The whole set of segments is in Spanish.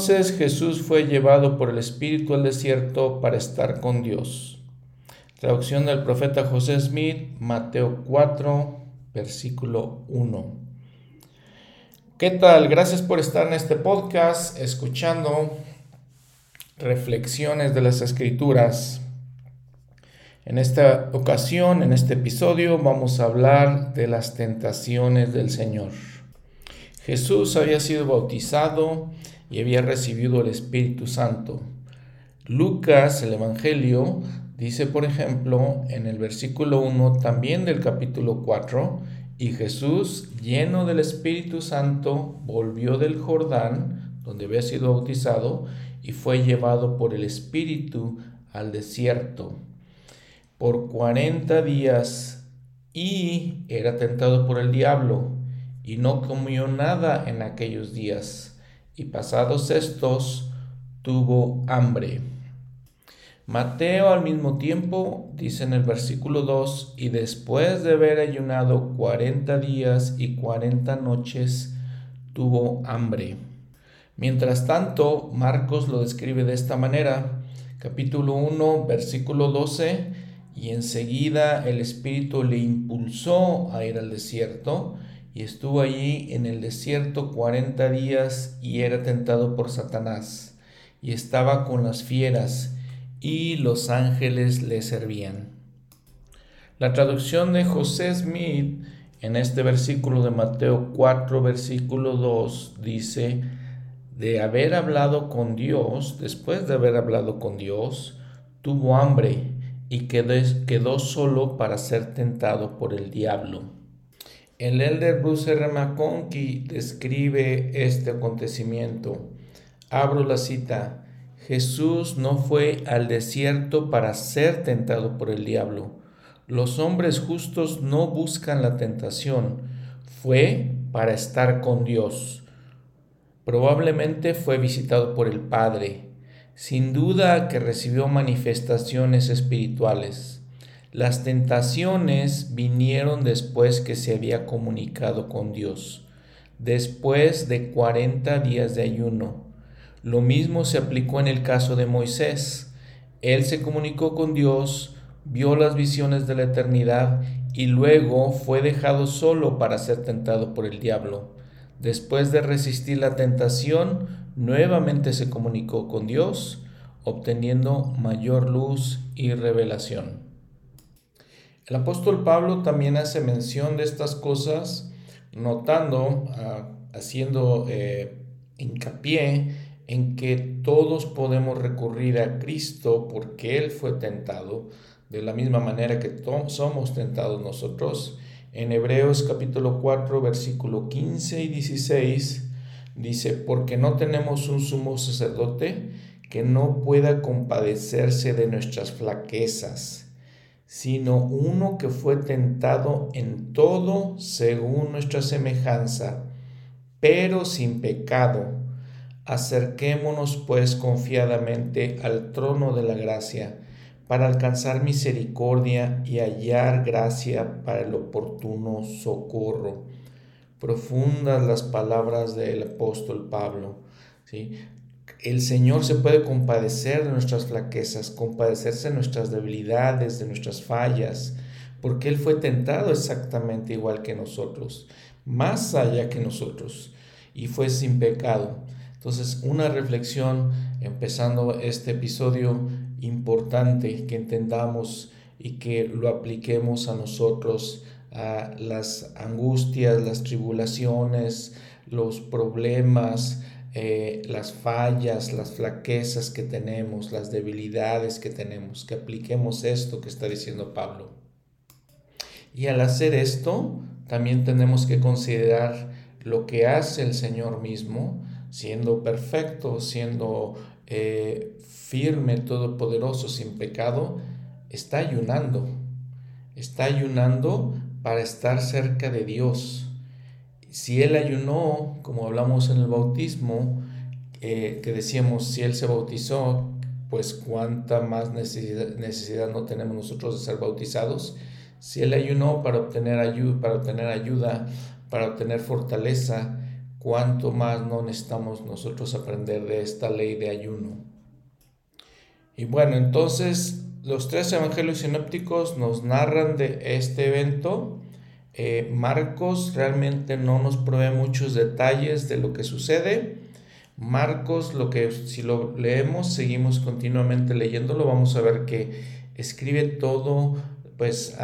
Entonces Jesús fue llevado por el Espíritu al desierto para estar con Dios. Traducción del profeta José Smith, Mateo 4, versículo 1. ¿Qué tal? Gracias por estar en este podcast escuchando reflexiones de las escrituras. En esta ocasión, en este episodio, vamos a hablar de las tentaciones del Señor. Jesús había sido bautizado y había recibido el Espíritu Santo. Lucas, el Evangelio, dice, por ejemplo, en el versículo 1 también del capítulo 4, y Jesús, lleno del Espíritu Santo, volvió del Jordán, donde había sido bautizado, y fue llevado por el Espíritu al desierto por cuarenta días y era tentado por el diablo y no comió nada en aquellos días y pasados estos tuvo hambre. Mateo al mismo tiempo dice en el versículo 2, y después de haber ayunado cuarenta días y cuarenta noches, tuvo hambre. Mientras tanto, Marcos lo describe de esta manera, capítulo 1, versículo 12, y enseguida el Espíritu le impulsó a ir al desierto y estuvo allí en el desierto cuarenta días y era tentado por Satanás y estaba con las fieras y los ángeles le servían. La traducción de José Smith en este versículo de Mateo 4, versículo 2 dice, de haber hablado con Dios, después de haber hablado con Dios, tuvo hambre y quedó, solo para ser tentado por el diablo. El elder Bruce R. McConkie describe este acontecimiento. Abro la cita. Jesús no fue al desierto para ser tentado por el diablo. Los hombres justos no buscan la tentación. Fue para estar con Dios. Probablemente fue visitado por el Padre sin duda que recibió manifestaciones espirituales. Las tentaciones vinieron después que se había comunicado con Dios, después de 40 días de ayuno. Lo mismo se aplicó en el caso de Moisés. Él se comunicó con Dios, vio las visiones de la eternidad y luego fue dejado solo para ser tentado por el diablo. Después de resistir la tentación, nuevamente se comunicó con Dios, obteniendo mayor luz y revelación. El apóstol Pablo también hace mención de estas cosas, notando, ah, haciendo eh, hincapié en que todos podemos recurrir a Cristo porque Él fue tentado, de la misma manera que somos tentados nosotros. En Hebreos capítulo 4, versículo 15 y 16, dice, porque no tenemos un sumo sacerdote que no pueda compadecerse de nuestras flaquezas, sino uno que fue tentado en todo según nuestra semejanza, pero sin pecado. Acerquémonos pues confiadamente al trono de la gracia para alcanzar misericordia y hallar gracia para el oportuno socorro. Profundas las palabras del apóstol Pablo. ¿sí? El Señor se puede compadecer de nuestras flaquezas, compadecerse de nuestras debilidades, de nuestras fallas, porque Él fue tentado exactamente igual que nosotros, más allá que nosotros, y fue sin pecado. Entonces, una reflexión empezando este episodio importante que entendamos y que lo apliquemos a nosotros, a las angustias, las tribulaciones, los problemas, eh, las fallas, las flaquezas que tenemos, las debilidades que tenemos, que apliquemos esto que está diciendo Pablo. Y al hacer esto, también tenemos que considerar lo que hace el Señor mismo, siendo perfecto, siendo eh, firme, todopoderoso, sin pecado, está ayunando. Está ayunando para estar cerca de Dios. Si Él ayunó, como hablamos en el bautismo, eh, que decíamos, si Él se bautizó, pues cuánta más necesidad, necesidad, no tenemos nosotros de ser bautizados. Si Él ayunó para obtener, ayuda, para obtener ayuda, para obtener fortaleza, cuánto más no necesitamos nosotros aprender de esta ley de ayuno. Y bueno, entonces los tres evangelios sinópticos nos narran de este evento. Eh, Marcos realmente no nos provee muchos detalles de lo que sucede. Marcos, lo que si lo leemos, seguimos continuamente leyéndolo, vamos a ver que escribe todo pues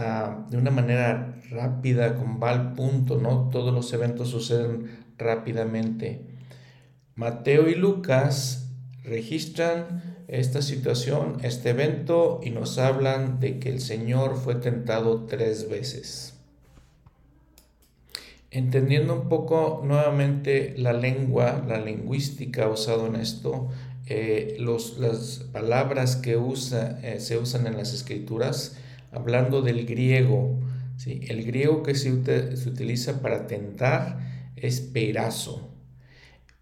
de una manera rápida, con va al punto, ¿no? Todos los eventos suceden rápidamente. Mateo y Lucas registran esta situación, este evento, y nos hablan de que el Señor fue tentado tres veces. Entendiendo un poco nuevamente la lengua, la lingüística usada en esto, eh, las palabras que usa, eh, se usan en las escrituras, hablando del griego, ¿sí? el griego que se, se utiliza para tentar es perazo.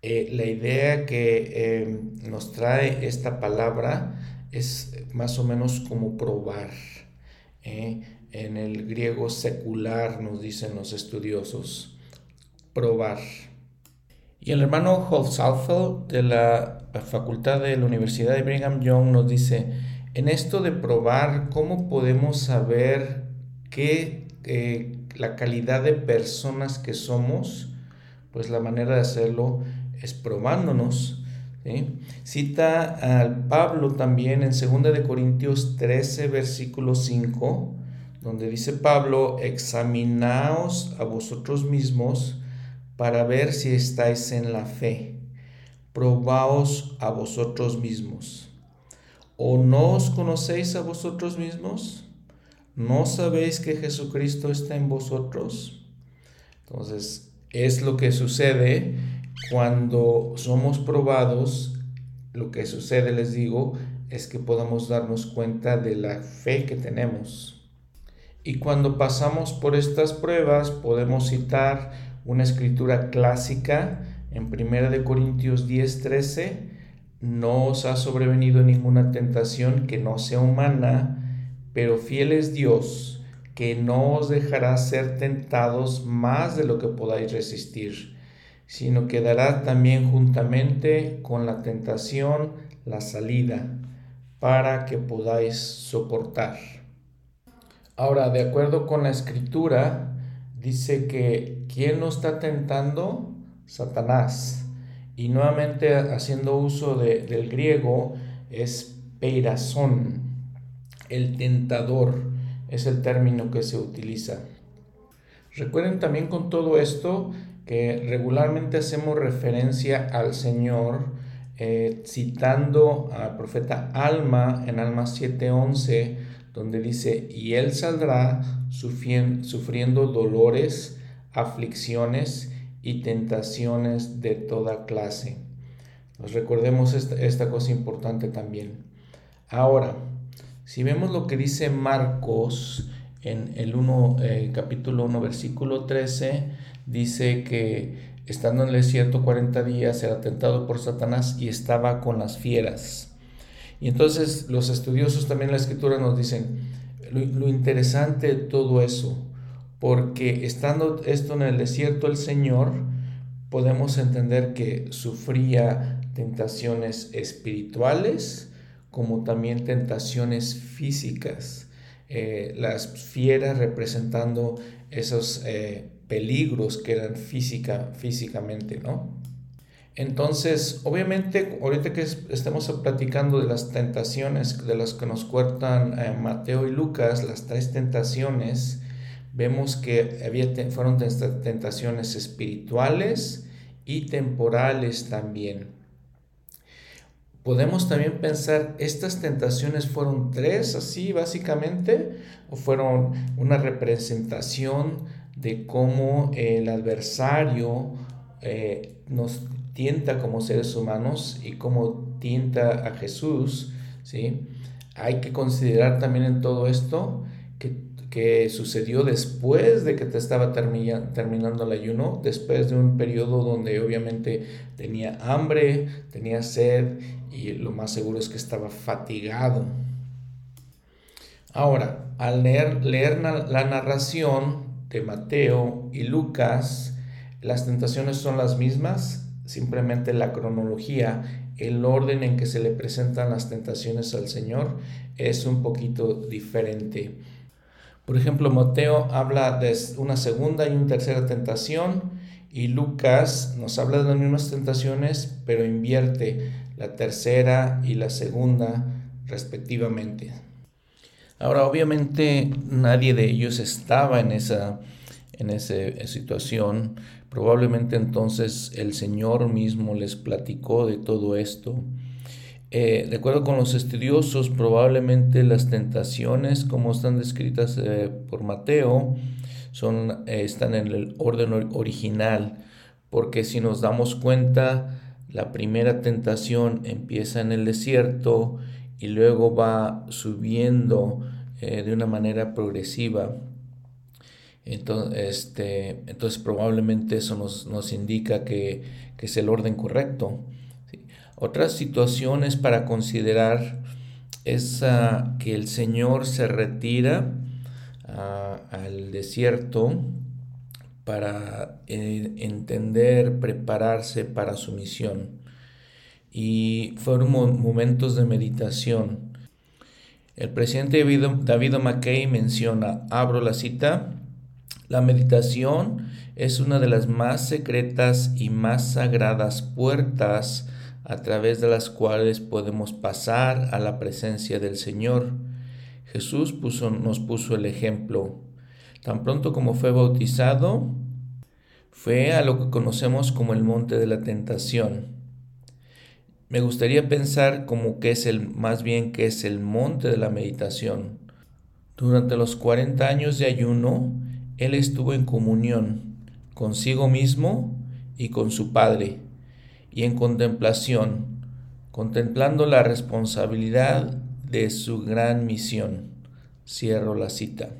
Eh, la idea que em, nos trae esta palabra es más o menos como probar. ¿eh? En el griego secular nos dicen los estudiosos, probar. Y el hermano Southfield de la Facultad de la Universidad de Brigham Young nos dice, en esto de probar, ¿cómo podemos saber que eh, la calidad de personas que somos? Pues la manera de hacerlo es probándonos. Cita al Pablo también en 2 de Corintios 13, versículo 5, donde dice Pablo, examinaos a vosotros mismos para ver si estáis en la fe. Probaos a vosotros mismos. ¿O no os conocéis a vosotros mismos? ¿No sabéis que Jesucristo está en vosotros? Entonces, es lo que sucede cuando somos probados, lo que sucede, les digo, es que podamos darnos cuenta de la fe que tenemos. Y cuando pasamos por estas pruebas, podemos citar una escritura clásica en 1 Corintios 10:13, no os ha sobrevenido ninguna tentación que no sea humana, pero fiel es Dios, que no os dejará ser tentados más de lo que podáis resistir sino que dará también juntamente con la tentación la salida para que podáis soportar. Ahora, de acuerdo con la escritura, dice que ¿quién nos está tentando? Satanás. Y nuevamente haciendo uso del griego es peirazón, el tentador, es el término que se utiliza. Recuerden también con todo esto que regularmente hacemos referencia al Señor eh, citando al profeta Alma en Alma 7:11, donde dice, y él saldrá sufriendo dolores, aflicciones y tentaciones de toda clase. Nos recordemos esta, cosa importante también. Ahora, si vemos lo que dice Marcos en el 1, eh, capítulo 1, versículo 13, dice que estando en el desierto 40 días era tentado por Satanás y estaba con las fieras. Y entonces los estudiosos también la escritura nos dicen lo, interesante de todo eso, porque estando esto en el desierto el Señor, podemos entender que sufría tentaciones espirituales como también tentaciones físicas. Eh, las fieras representando esos eh, peligros que eran física, físicamente, ¿no? Entonces, obviamente, ahorita que estamos platicando de las tentaciones de las que nos cuentan eh, Mateo y Lucas, las tres tentaciones, vemos que había, fueron tentaciones espirituales y temporales también. Podemos también pensar, ¿estas tentaciones fueron tres así básicamente? ¿O fueron una representación de cómo el adversario eh, nos tienta como seres humanos y cómo tienta a Jesús, ¿sí? Hay que considerar también en todo esto que, que sucedió después de que te estaba terminando el ayuno, después de un periodo donde obviamente tenía hambre, tenía sed y lo más seguro es que estaba fatigado. Ahora, al leer, la narración, Mateo y Lucas, Las tentaciones son las mismas, simplemente la cronología, el orden en que se le presentan las tentaciones al Señor es un poquito diferente. Por ejemplo, Mateo habla de una segunda y una tercera tentación y Lucas nos habla de las mismas tentaciones, pero invierte la tercera y la segunda respectivamente. Ahora, obviamente nadie de ellos estaba en esa, en esa situación. Probablemente entonces el Señor mismo les platicó de todo esto. Eh, de acuerdo con los estudiosos, probablemente las tentaciones, como están descritas eh, por Mateo, son, eh, están en el orden original, porque si nos damos cuenta, la primera tentación empieza en el desierto y luego va subiendo de una manera progresiva. Entonces, este, entonces probablemente eso nos, indica que, es el orden correcto. Otras situaciones para considerar es que el Señor se retira ah, al desierto para eh, entender, prepararse para su misión. Y fueron momentos de meditación. El presidente David, David McKay menciona, abro la cita, la meditación es una de las más secretas y más sagradas puertas a través de las cuales podemos pasar a la presencia del Señor. Jesús puso, nos puso el ejemplo. Tan pronto como fue bautizado, fue a lo que conocemos como el monte de la tentación. Me gustaría pensar como que es el, más bien que es el monte de la meditación. Durante los 40 años de ayuno, él estuvo en comunión consigo mismo y con su Padre y en contemplación, contemplando la responsabilidad de su gran misión. Cierro la cita.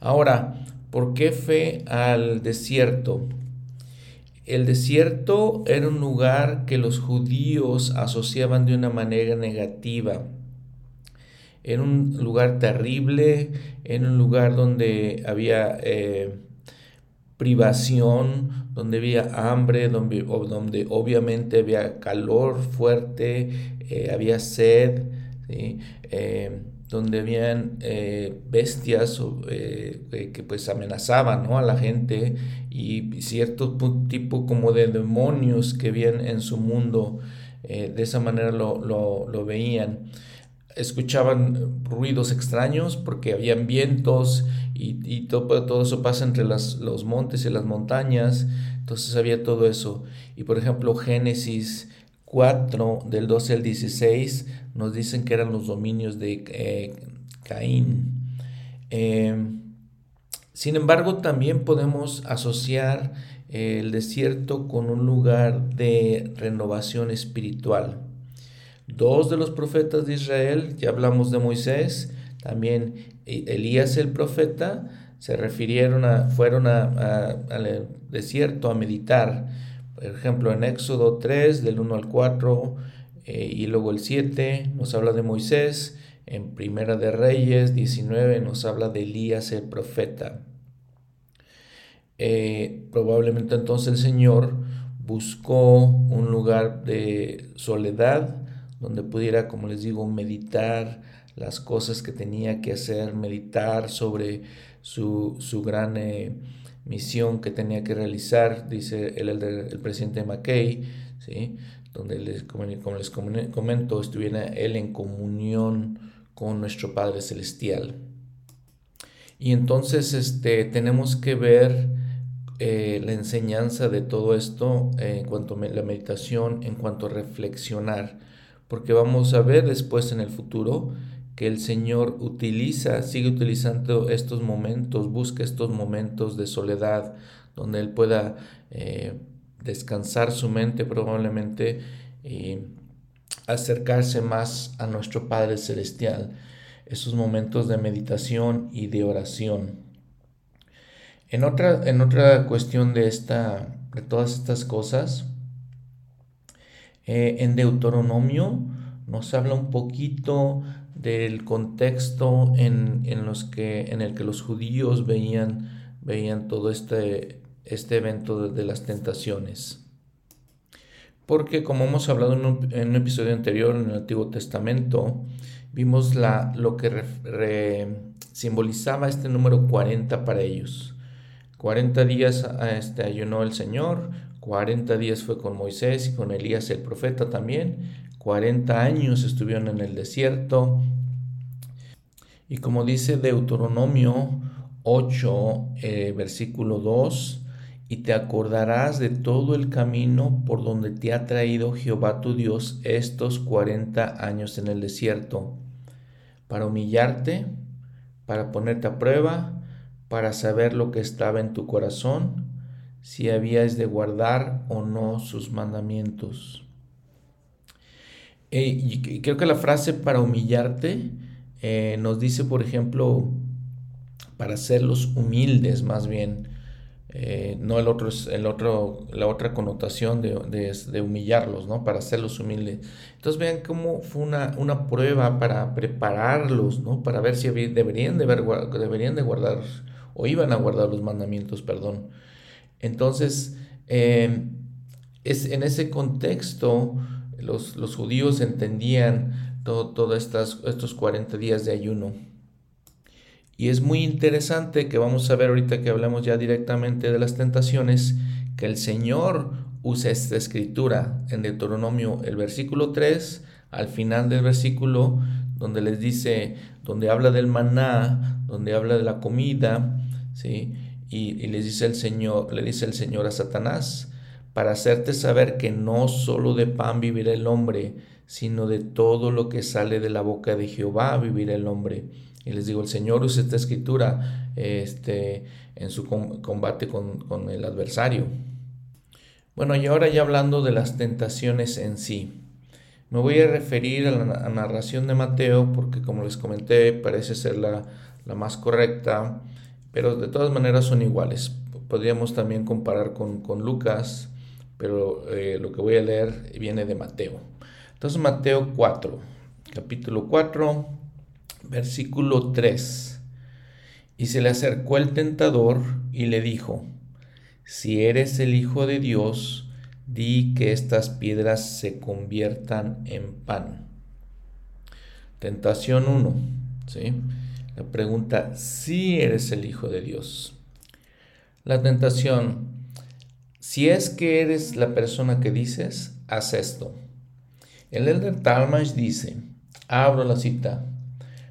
Ahora, ¿por qué fue al desierto? El desierto era un lugar que los judíos asociaban de una manera negativa. Era un lugar terrible, era un lugar donde había eh, privación, donde había hambre, donde, obviamente había calor fuerte, eh, había sed, eh, donde habían bestias que pues amenazaban a la gente y cierto tipo como de demonios que habían en su mundo, de esa manera lo, lo veían escuchaban ruidos extraños porque habían vientos y, todo, todo, eso pasa entre los montes y las montañas, entonces había todo eso. Y por ejemplo, Génesis 4, del 12 al 16, nos dicen que eran los dominios de eh, Caín. Em, sin embargo, también podemos asociar el desierto con un lugar de renovación espiritual. Dos de los profetas de Israel, ya hablamos de Moisés, también Elías el profeta, se refirieron a, fueron al desierto a meditar. Por ejemplo, en Éxodo 3, del 1 al 4, eh, y luego el 7 nos habla de Moisés. En Primera de Reyes 19 nos habla de Elías el profeta. Eh, probablemente entonces el Señor buscó un lugar de soledad donde pudiera, como les digo, meditar las cosas que tenía que hacer, meditar sobre su, gran eh, misión que tenía que realizar, dice el, el, presidente McKay, ¿sí? donde les, como les comento, estuviera él en comunión con nuestro Padre Celestial. Y entonces este, tenemos que ver eh, la enseñanza de todo esto en cuanto a la meditación, en cuanto a reflexionar porque vamos a ver después en el futuro que el Señor utiliza, sigue utilizando estos momentos, busca estos momentos de soledad donde Él pueda eh, descansar su mente probablemente y acercarse más a nuestro Padre Celestial, esos momentos de meditación y de oración. En otra, en otra cuestión de, esta, de todas estas cosas, eh, en Deuteronomio nos habla un poquito del contexto en, los que, en el que los judíos veían, veían todo este, este evento de, las tentaciones. Porque como hemos hablado en un, episodio anterior en el Antiguo Testamento, vimos la, lo que simbolizaba este número 40 para ellos. 40 días este, ayunó el Señor, 40 días fue con Moisés y con Elías el profeta también, 40 años estuvieron en el desierto. Y como dice Deuteronomio 8, eh, versículo 2, y te acordarás de todo el camino por donde te ha traído Jehová tu Dios estos 40 años en el desierto, para humillarte, para ponerte a prueba, para saber lo que estaba en tu corazón, si habías de guardar o no sus mandamientos. Y creo que la frase para humillarte eh, nos dice, por ejemplo, para hacerlos humildes más bien. Eh, no el otro, el otro, la otra connotación de, humillarlos, ¿no? Para hacerlos humildes. Entonces vean cómo fue una, una prueba para prepararlos, ¿no? Para ver si deberían de, deberían de guardar o iban a guardar los mandamientos, perdón. Entonces, em, es, en ese contexto, los, los judíos entendían todos estos 40 días de ayuno. Y es muy interesante que vamos a ver ahorita que hablamos ya directamente de las tentaciones, que el Señor usa esta escritura en Deuteronomio, el versículo 3, al final del versículo, donde les dice, donde habla del maná, donde habla de la comida, ¿sí? Y, les dice el Señor, le dice el Señor a Satanás, para hacerte saber que no solo de pan vivirá el hombre, sino de todo lo que sale de la boca de Jehová vivirá el hombre. Y les digo, el Señor usa esta escritura este, en su combate con, el adversario. Bueno, y ahora ya hablando de las tentaciones en sí. Me voy a referir a la narración de Mateo porque como les comenté parece ser la, la más correcta pero de todas maneras son iguales. Podríamos también comparar con, Lucas, pero eh, lo que voy a leer viene de Mateo. Entonces Mateo 4, capítulo 4, versículo 3. Y se le acercó el tentador y le dijo, si eres el Hijo de Dios, di que estas piedras se conviertan en pan. Tentación 1. ¿sí? La pregunta, si eres el Hijo de Dios. La tentación, si es que eres la persona que dices, haz esto. El elder Talmash dice, abro la cita,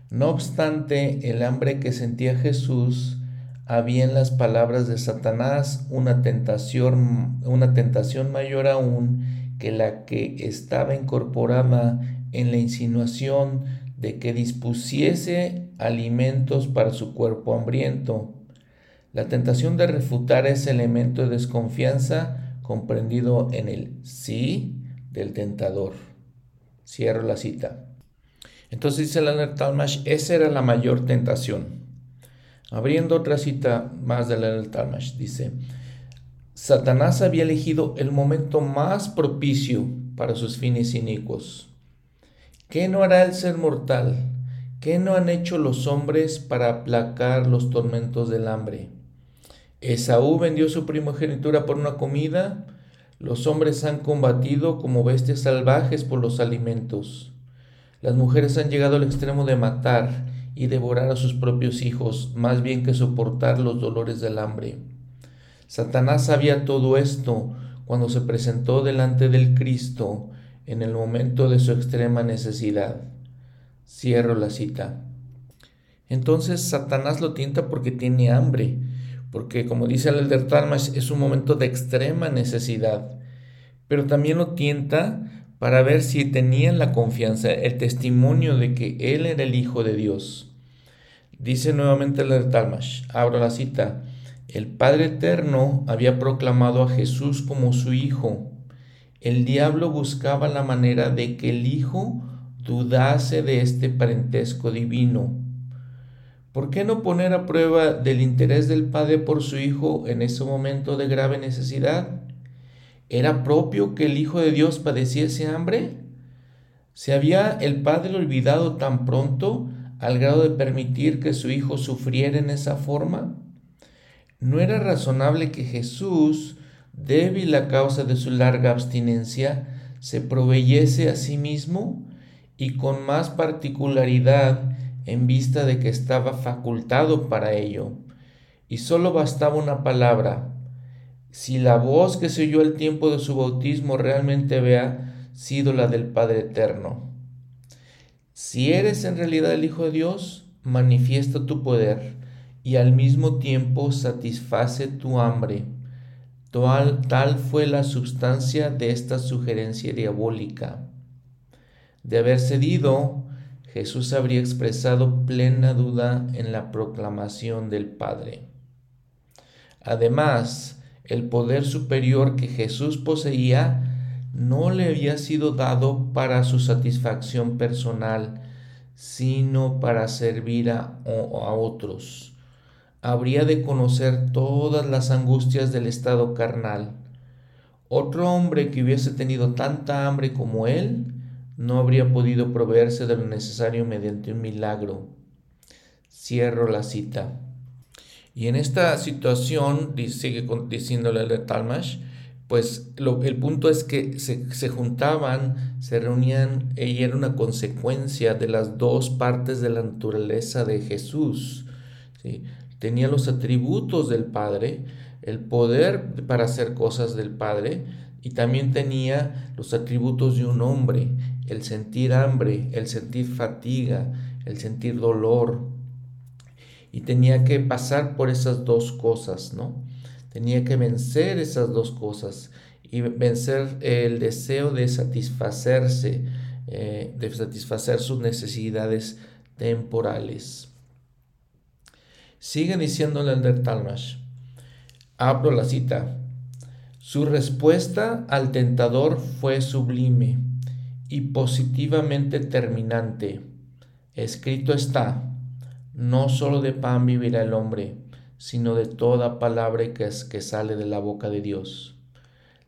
no obstante el hambre que sentía Jesús, había en las palabras de Satanás una tentación, una tentación mayor aún que la que estaba incorporada en la insinuación de que dispusiese alimentos para su cuerpo hambriento. La tentación de refutar ese elemento de desconfianza comprendido en el sí del tentador. Cierro la cita. Entonces dice la Talmash, esa era la mayor tentación. Abriendo otra cita más de la Talmash, dice, Satanás había elegido el momento más propicio para sus fines inicuos. ¿Qué no hará el ser mortal? ¿Qué no han hecho los hombres para aplacar los tormentos del hambre? Esaú vendió su primogenitura por una comida. Los hombres han combatido como bestias salvajes por los alimentos. Las mujeres han llegado al extremo de matar y devorar a sus propios hijos, más bien que soportar los dolores del hambre. Satanás sabía todo esto cuando se presentó delante del Cristo en el momento de su extrema necesidad. Cierro la cita. Entonces Satanás lo tienta porque tiene hambre, porque como dice el Elder Talmash, es un momento de extrema necesidad, pero también lo tienta para ver si tenían la confianza, el testimonio de que Él era el Hijo de Dios. Dice nuevamente el Elder Talmash, abro la cita, el Padre Eterno había proclamado a Jesús como su Hijo, el diablo buscaba la manera de que el Hijo dudase de este parentesco divino. ¿Por qué no poner a prueba del interés del Padre por su Hijo en ese momento de grave necesidad? ¿Era propio que el Hijo de Dios padeciese hambre? ¿Se había el Padre olvidado tan pronto al grado de permitir que su Hijo sufriera en esa forma? ¿No era razonable que Jesús, débil a causa de su larga abstinencia, se proveyese a sí mismo y con más particularidad en vista de que estaba facultado para ello? Y solo bastaba una palabra. Si la voz que se oyó al tiempo de su bautismo realmente había sido la del Padre Eterno. Si eres en realidad el Hijo de Dios, manifiesta tu poder y al mismo tiempo satisface tu hambre. Tal, fue la sustancia de esta sugerencia diabólica. De haber cedido, Jesús habría expresado plena duda en la proclamación del Padre. Además, el poder superior que Jesús poseía no le había sido dado para su satisfacción personal, sino para servir a, a, otros. Habría de conocer todas las angustias del estado carnal. Otro hombre que hubiese tenido tanta hambre como él, no habría podido proveerse de lo necesario mediante un milagro. Cierro la cita. Y en esta situación, sigue diciéndole de Talmash, pues el punto es que se, juntaban, se reunían, y era una consecuencia de las dos partes de la naturaleza de Jesús. Tenía los atributos del Padre, el poder para hacer cosas del Padre, y también tenía los atributos de un hombre, el sentir hambre, el sentir fatiga, el sentir dolor. Y tenía que pasar por esas dos cosas, ¿no? Tenía que vencer esas dos cosas y vencer el deseo de satisfacerse, eh, de satisfacer sus necesidades temporales. Sigue diciéndole el Talmash. Abro la cita. Su respuesta al tentador fue sublime y positivamente terminante. Escrito está, no solo de pan vivirá el hombre, sino de toda palabra que, es, que sale de la boca de Dios.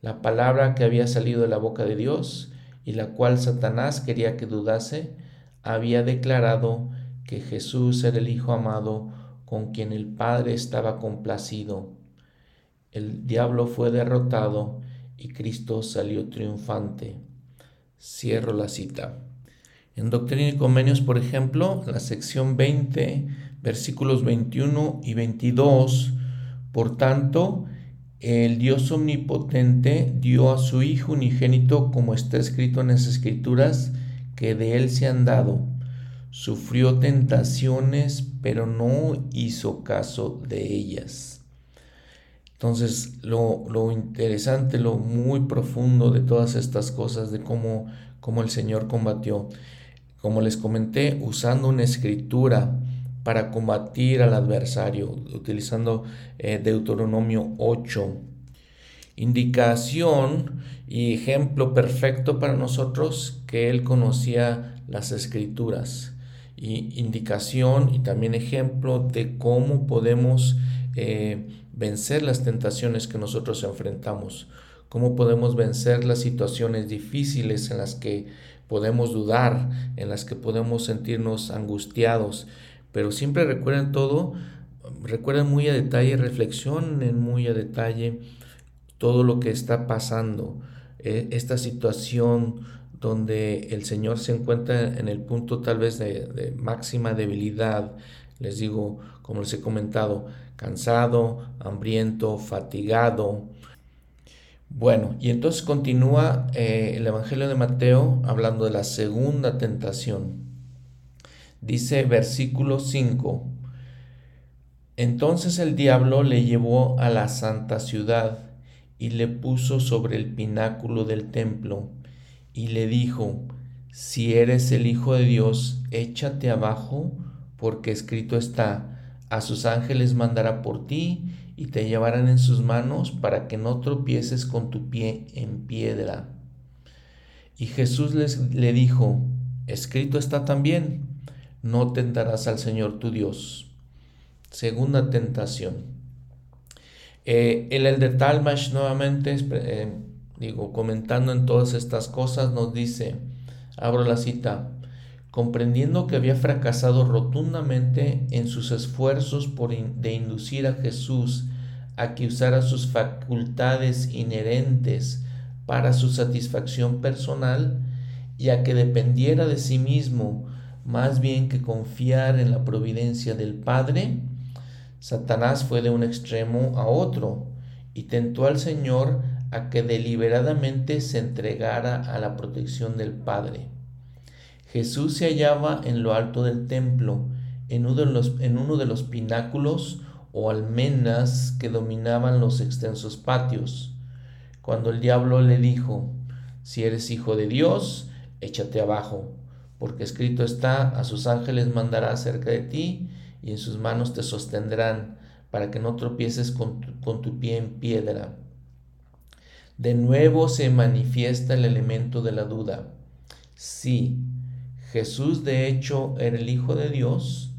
La palabra que había salido de la boca de Dios y la cual Satanás quería que dudase, había declarado que Jesús era el Hijo amado con quien el Padre estaba complacido. El diablo fue derrotado y Cristo salió triunfante. Cierro la cita. En Doctrina y Convenios, por ejemplo, la sección 20 versículos 21 y 22. Por tanto, el Dios omnipotente dio a su Hijo unigénito, como está escrito en las Escrituras, que de él se han dado. Sufrió tentaciones, pero no hizo caso de ellas. Entonces, lo, lo, interesante, lo muy profundo de todas estas cosas, de cómo, cómo el Señor combatió, como les comenté, usando una escritura, para combatir al adversario, utilizando eh, Deuteronomio 8. Indicación y ejemplo perfecto para nosotros que él conocía las escrituras. Y indicación y también ejemplo de cómo podemos eh, vencer las tentaciones que nosotros enfrentamos, cómo podemos vencer las situaciones difíciles en las que podemos dudar, en las que podemos sentirnos angustiados, pero siempre recuerden todo, recuerden muy a detalle, reflexionen muy a detalle todo lo que está pasando, eh, esta situación donde el Señor se encuentra en el punto tal vez de, máxima debilidad, les digo, como les he comentado, cansado, hambriento, fatigado, bueno, y entonces continúa eh, el Evangelio de Mateo hablando de la segunda tentación. Dice versículo 5, entonces el diablo le llevó a la santa ciudad y le puso sobre el pináculo del templo y le dijo, si eres el Hijo de Dios, échate abajo, porque escrito está, a sus ángeles mandará por ti y te llevarán en sus manos para que no tropieces con tu pie en piedra. Y Jesús les, le dijo, escrito está también, no tentarás al Señor tu Dios. Segunda tentación. Eh, el Elder Talmash nuevamente, eh, digo, comentando en todas estas cosas, nos dice, abro la cita, comprendiendo que había fracasado rotundamente en sus esfuerzos por de inducir a Jesús a que usara sus facultades inherentes para su satisfacción personal y a que dependiera de sí mismo más bien que confiar en la providencia del Padre, Satanás fue de un extremo a otro y tentó al Señor a que deliberadamente se entregara a la protección del Padre. Jesús se hallaba en lo alto del templo, en uno de los, en uno de los pináculos o almenas que dominaban los extensos patios. Cuando el diablo le dijo, si eres hijo de Dios, échate abajo, porque escrito está, a sus ángeles mandará cerca de ti, y en sus manos te sostendrán, para que no tropieces con tu, pie en piedra. De nuevo se manifiesta el elemento de la duda. Si Jesús de hecho era el Hijo de Dios,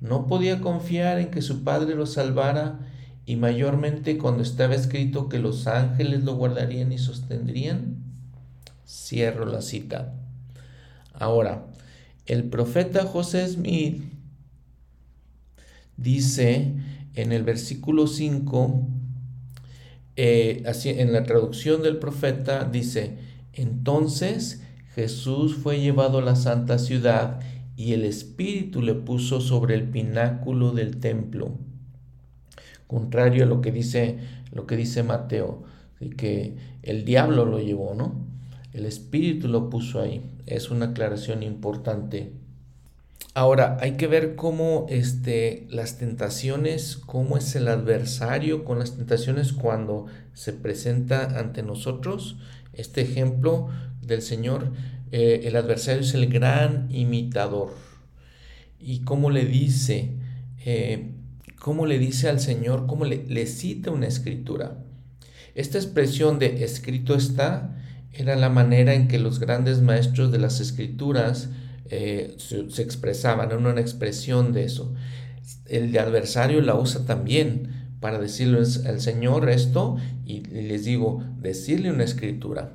no podía confiar en que su Padre lo salvara y mayormente cuando estaba escrito que los ángeles lo guardarían y sostendrían. Cierro la cita. Ahora, el profeta José Smith dice en el versículo 5, eh, así, en la traducción del profeta, dice, entonces Jesús fue llevado a la santa ciudad y el Espíritu le puso sobre el pináculo del templo. Contrario a lo que dice, lo que dice Mateo, que el diablo lo llevó, ¿no? El Espíritu lo puso ahí. Es una aclaración importante. Ahora, hay que ver cómo este, las tentaciones, cómo es el adversario con las tentaciones cuando se presenta ante nosotros. Este ejemplo del Señor, eh, el adversario es el gran imitador. Y cómo le dice, eh, cómo le dice al Señor, cómo le, le cita una escritura. Esta expresión de escrito está era la manera en que los grandes maestros de las escrituras eh, se, expresaban, era una expresión de eso. El adversario la usa también para decirle al Señor esto y les digo, decirle una escritura.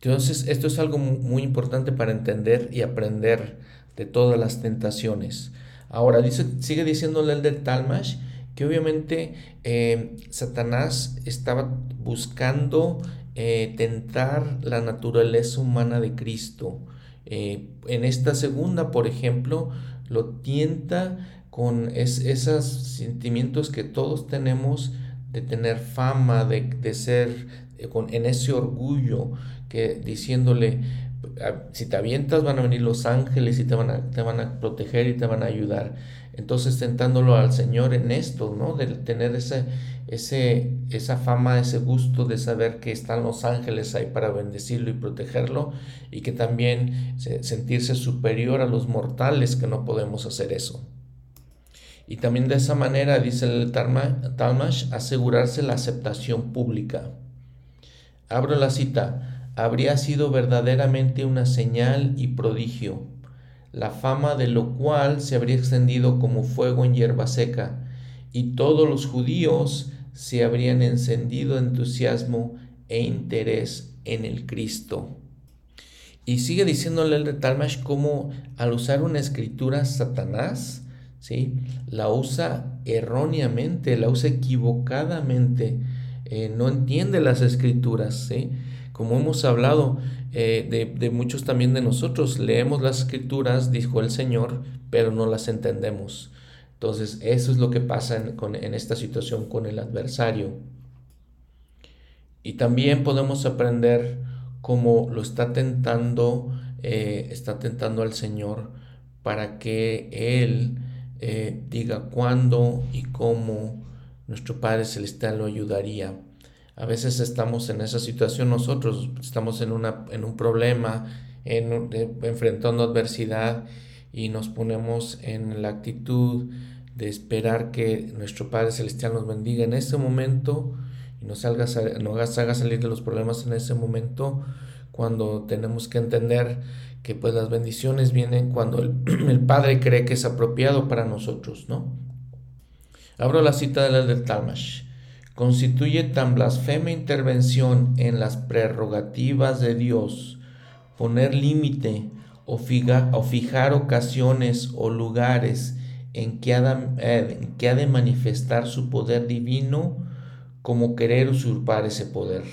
Entonces, esto es algo muy importante para entender y aprender de todas las tentaciones. Ahora, dice, sigue diciéndole el del Talmash que obviamente eh, Satanás estaba buscando eh, tentar la naturaleza humana de Cristo. Eh, en esta segunda, por ejemplo, lo tienta con esos sentimientos que todos tenemos de tener fama, de, ser eh, con, en ese orgullo, que diciéndole, ah, si te avientas van a venir los ángeles y te van a, te van a proteger y te van a ayudar. Entonces tentándolo al Señor en esto, ¿no? De tener ese, ese, esa fama, ese gusto de saber que están los ángeles ahí para bendecirlo y protegerlo y que también sentirse superior a los mortales que no podemos hacer eso. Y también de esa manera, dice el Talmash, asegurarse la aceptación pública. Abro la cita, habría sido verdaderamente una señal y prodigio, la fama de lo cual se habría extendido como fuego en hierba seca, y todos los judíos se habrían encendido entusiasmo e interés en el Cristo. Y sigue diciéndole el de Talmash cómo al usar una escritura Satanás, ¿sí? la usa erróneamente, la usa equivocadamente, eh, no entiende las escrituras. ¿sí? Como hemos hablado eh, de, muchos también de nosotros, leemos las escrituras, dijo el Señor, pero no las entendemos. Entonces, eso es lo que pasa en, esta situación con el adversario. Y también podemos aprender cómo lo está tentando, eh, está tentando al Señor para que Él eh, diga cuándo y cómo nuestro Padre Celestial lo ayudaría. A veces estamos en esa situación nosotros, estamos en, una, en un problema, en, enfrentando adversidad y nos ponemos en la actitud de esperar que nuestro Padre Celestial nos bendiga en ese momento y nos, haga, salir de los problemas en ese momento cuando tenemos que entender que pues las bendiciones vienen cuando el, Padre cree que es apropiado para nosotros, ¿no? Abro la cita de la del Talmash. Constituye tan blasfema intervención en las prerrogativas de Dios, poner límite o, fijar ocasiones o lugares en que, ha de, eh, que ha de manifestar su poder divino como querer usurpar ese poder.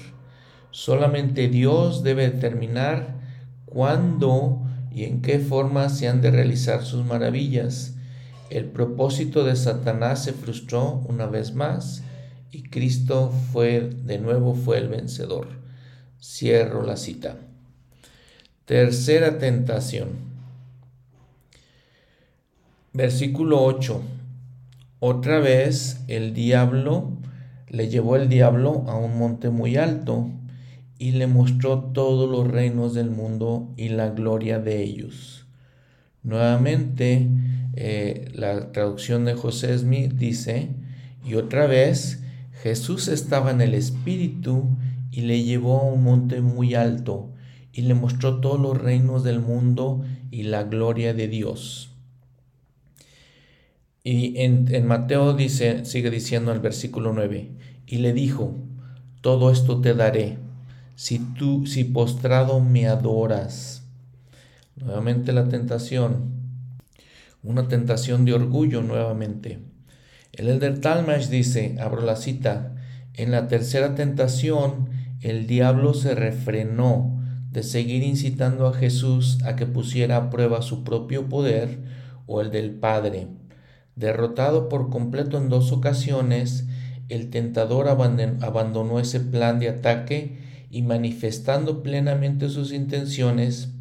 Solamente Dios debe determinar cuándo y en qué forma se han de realizar sus maravillas. El propósito de Satanás se frustró una vez más y Cristo fue de nuevo fue el vencedor. Cierro la cita. Tercera tentación. Versículo 8. Otra vez el diablo le llevó el diablo a un monte muy alto y le mostró todos los reinos del mundo y la gloria de ellos. Nuevamente, eh, la traducción de José Smith dice, y otra vez Jesús estaba en el Espíritu y le llevó a un monte muy alto y le mostró todos los reinos del mundo y la gloria de Dios. Y en, Mateo dice, sigue diciendo el versículo 9, y le dijo, todo esto te daré si tú, si postrado me adoras. Nuevamente la tentación, una tentación de orgullo nuevamente. El Elder Talmash dice, abro la cita, en la tercera tentación el diablo se refrenó de seguir incitando a Jesús a que pusiera a prueba su propio poder o el del Padre. Derrotado por completo en dos ocasiones, el tentador abandonó ese plan de ataque y manifestando plenamente sus intenciones,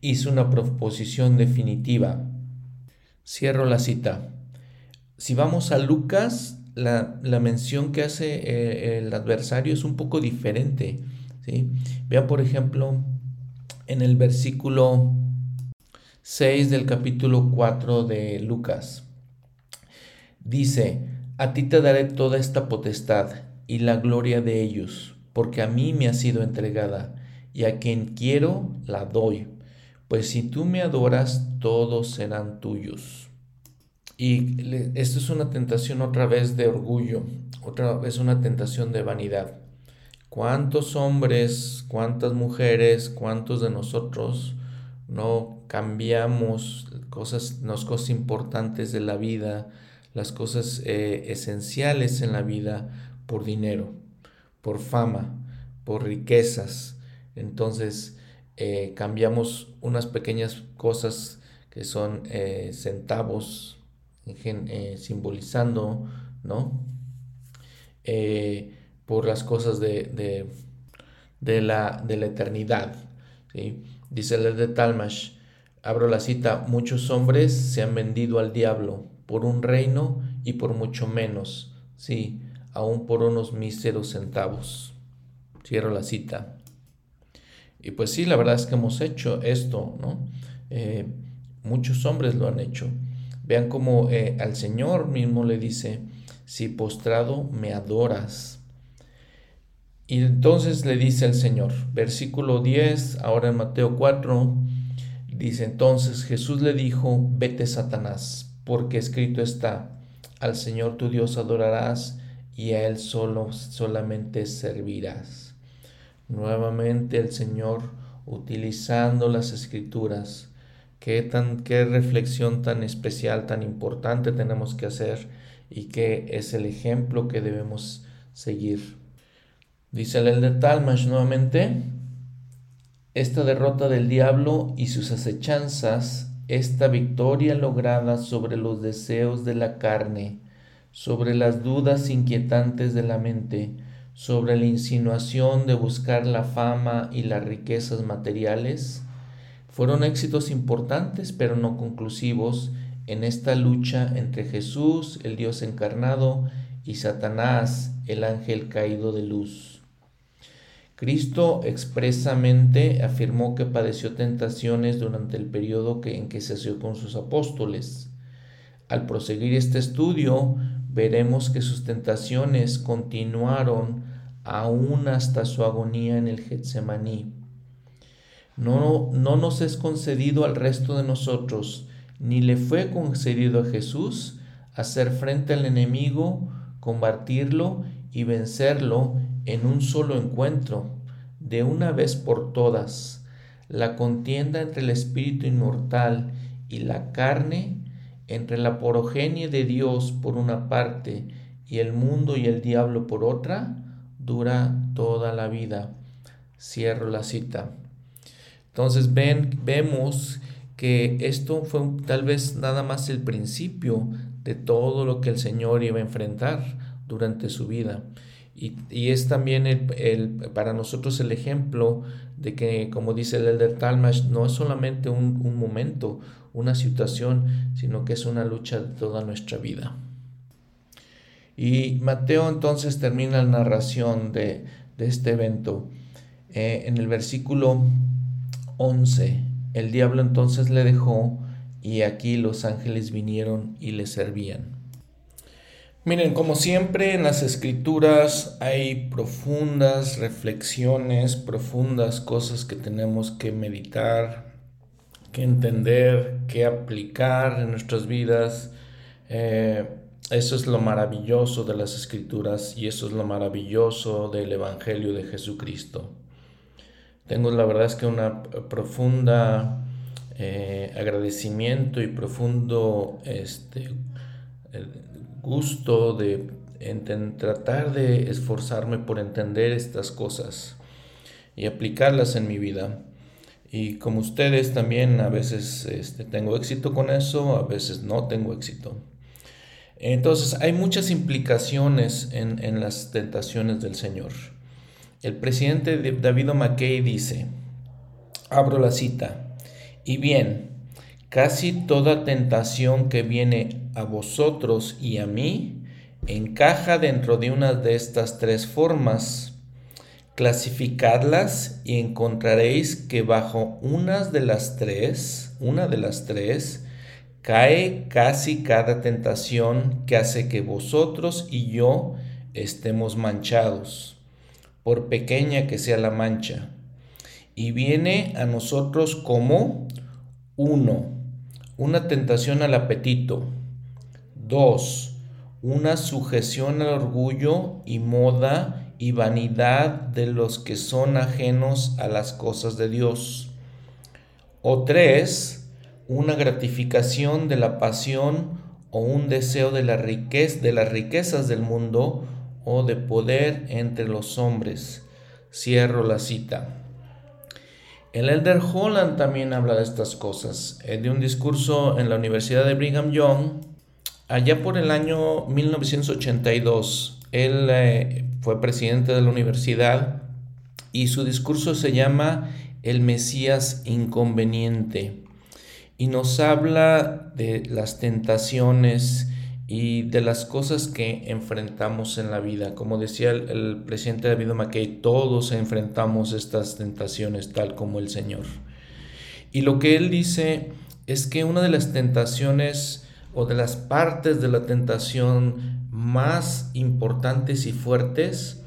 hizo una proposición definitiva. Cierro la cita. Si vamos a Lucas, la, mención que hace eh, el adversario es un poco diferente. ¿sí? Vean, por ejemplo, en el versículo 6 del capítulo 4 de Lucas. Dice, a ti te daré toda esta potestad y la gloria de ellos porque a mí me ha sido entregada, y a quien quiero la doy, pues si tú me adoras, todos serán tuyos. Y esto es una tentación otra vez de orgullo, otra vez una tentación de vanidad. ¿Cuántos hombres, cuántas mujeres, cuántos de nosotros no cambiamos cosas, las cosas importantes de la vida, las cosas eh, esenciales en la vida por dinero? por fama, por riquezas. Entonces eh, cambiamos unas pequeñas cosas que son eh, centavos, eh, simbolizando, ¿no? por las cosas de, de, la, de la, eternidad. ¿sí? Dice el de Talmash, abro la cita, muchos hombres se han vendido al diablo por un reino y por mucho menos. Sí, aún por unos míseros centavos. Cierro la cita. Y pues sí, la verdad es que hemos hecho esto, ¿no? Eh, muchos hombres lo han hecho. Vean cómo eh, al Señor mismo le dice, si postrado me adoras. Y entonces le dice el Señor, versículo 10, ahora en Mateo 4, dice entonces Jesús le dijo, vete Satanás, porque escrito está, al Señor tu Dios adorarás y a Él solo solamente servirás. Nuevamente el Señor utilizando las escrituras. Qué, tan, qué reflexión tan especial, tan importante tenemos que hacer y que es el ejemplo que debemos seguir. Dice el de Talmash nuevamente, esta derrota del diablo y sus acechanzas, esta victoria lograda sobre los deseos de la carne, sobre las dudas inquietantes de la mente, sobre la insinuación de buscar la fama y las riquezas materiales, fueron éxitos importantes pero no conclusivos en esta lucha entre Jesús, el Dios encarnado, y Satanás, el ángel caído de luz. Cristo expresamente afirmó que padeció tentaciones durante el periodo en que se asoció con sus apóstoles. Al proseguir este estudio, veremos que sus tentaciones continuaron aún hasta su agonía en el Getsemaní. No, no nos es concedido al resto de nosotros, ni le fue concedido a Jesús hacer frente al enemigo, combatirlo y vencerlo en un solo encuentro, de una vez por todas. La contienda entre el espíritu inmortal y la carne entre la porogenie de Dios por una parte y el mundo y el diablo por otra, dura toda la vida. Cierro la cita. Entonces ven, vemos que esto fue tal vez nada más el principio de todo lo que el Señor iba a enfrentar durante su vida. Y, es también el, para nosotros el ejemplo de que, como dice el Elder Talmash, no es solamente un, un momento, una situación, sino que es una lucha de toda nuestra vida. Y Mateo entonces termina la narración de, de este evento eh, en el versículo 11. El diablo entonces le dejó y aquí los ángeles vinieron y le servían. Miren, como siempre en las escrituras hay profundas reflexiones, profundas cosas que tenemos que meditar, que entender, que aplicar en nuestras vidas. Eh, eso es lo maravilloso de las escrituras y eso es lo maravilloso del Evangelio de Jesucristo. Tengo la verdad es que una profunda eh, agradecimiento y profundo este, gusto de tratar de esforzarme por entender estas cosas y aplicarlas en mi vida. Y como ustedes también a veces este, tengo éxito con eso, a veces no tengo éxito. Entonces hay muchas implicaciones en, en las tentaciones del Señor. El presidente David McKay dice, abro la cita, y bien, casi toda tentación que viene a vosotros y a mí encaja dentro de una de estas tres formas. Clasificadlas y encontraréis que bajo unas de las tres, una de las tres, cae casi cada tentación que hace que vosotros y yo estemos manchados, por pequeña que sea la mancha. Y viene a nosotros como uno, una tentación al apetito, 2. Una sujeción al orgullo y moda y vanidad de los que son ajenos a las cosas de Dios. O 3. Una gratificación de la pasión o un deseo de las riquezas del mundo o de poder entre los hombres. Cierro la cita. El Elder Holland también habla de estas cosas. De un discurso en la Universidad de Brigham Young, Allá por el año 1982, él eh, fue presidente de la universidad y su discurso se llama El Mesías Inconveniente y nos habla de las tentaciones y de las cosas que enfrentamos en la vida. Como decía el, presidente David McKay, todos enfrentamos estas tentaciones tal como el Señor. Y lo que él dice es que una de las tentaciones o de las partes de la tentación más importantes y fuertes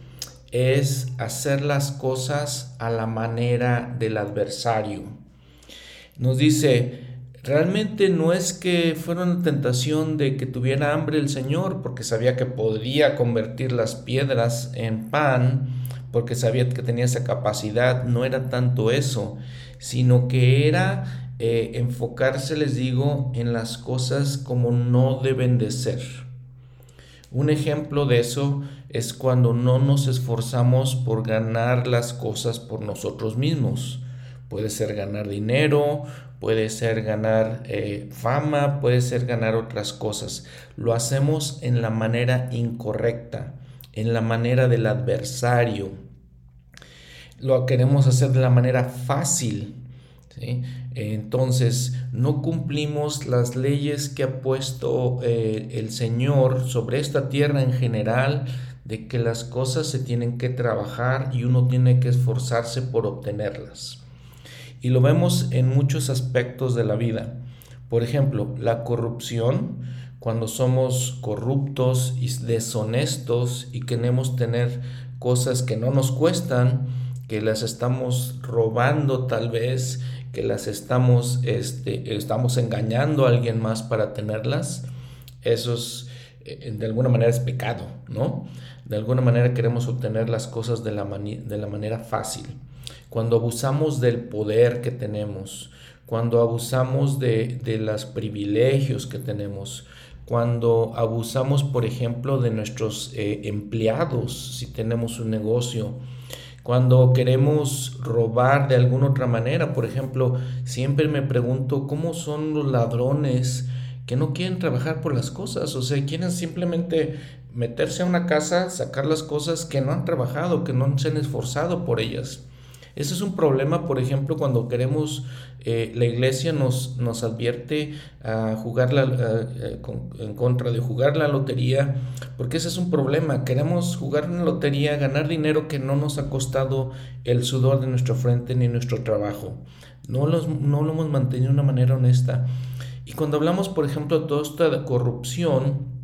es hacer las cosas a la manera del adversario. Nos dice, realmente no es que fuera una tentación de que tuviera hambre el Señor, porque sabía que podría convertir las piedras en pan, porque sabía que tenía esa capacidad, no era tanto eso, sino que era eh, enfocarse, les digo, en las cosas como no deben de ser. Un ejemplo de eso es cuando no nos esforzamos por ganar las cosas por nosotros mismos. Puede ser ganar dinero, puede ser ganar eh, fama, puede ser ganar otras cosas. Lo hacemos en la manera incorrecta, en la manera del adversario. Lo queremos hacer de la manera fácil, entonces, no cumplimos las leyes que ha puesto eh, el Señor sobre esta tierra en general, de que las cosas se tienen que trabajar y uno tiene que esforzarse por obtenerlas. Y lo vemos en muchos aspectos de la vida. Por ejemplo, la corrupción, cuando somos corruptos y deshonestos y queremos tener cosas que no nos cuestan, que las estamos robando tal vez, que las estamos, este, estamos engañando a alguien más para tenerlas, eso es, eh, de alguna manera es pecado, ¿no? De alguna manera queremos obtener las cosas de la, de la manera fácil. Cuando abusamos del poder que tenemos, cuando abusamos de, de los privilegios que tenemos, cuando abusamos, por ejemplo, de nuestros eh, empleados, si tenemos un negocio, cuando queremos robar de alguna otra manera, por ejemplo, siempre me pregunto cómo son los ladrones que no quieren trabajar por las cosas, o sea, quieren simplemente meterse a una casa, sacar las cosas que no han trabajado, que no se han esforzado por ellas. Ese es un problema, por ejemplo, cuando queremos, eh, la iglesia nos, nos advierte a jugar la, eh, en contra de jugar la lotería, porque ese es un problema. Queremos jugar una lotería, ganar dinero que no nos ha costado el sudor de nuestra frente ni nuestro trabajo. No, los, no lo hemos mantenido de una manera honesta. Y cuando hablamos, por ejemplo, de toda esta corrupción,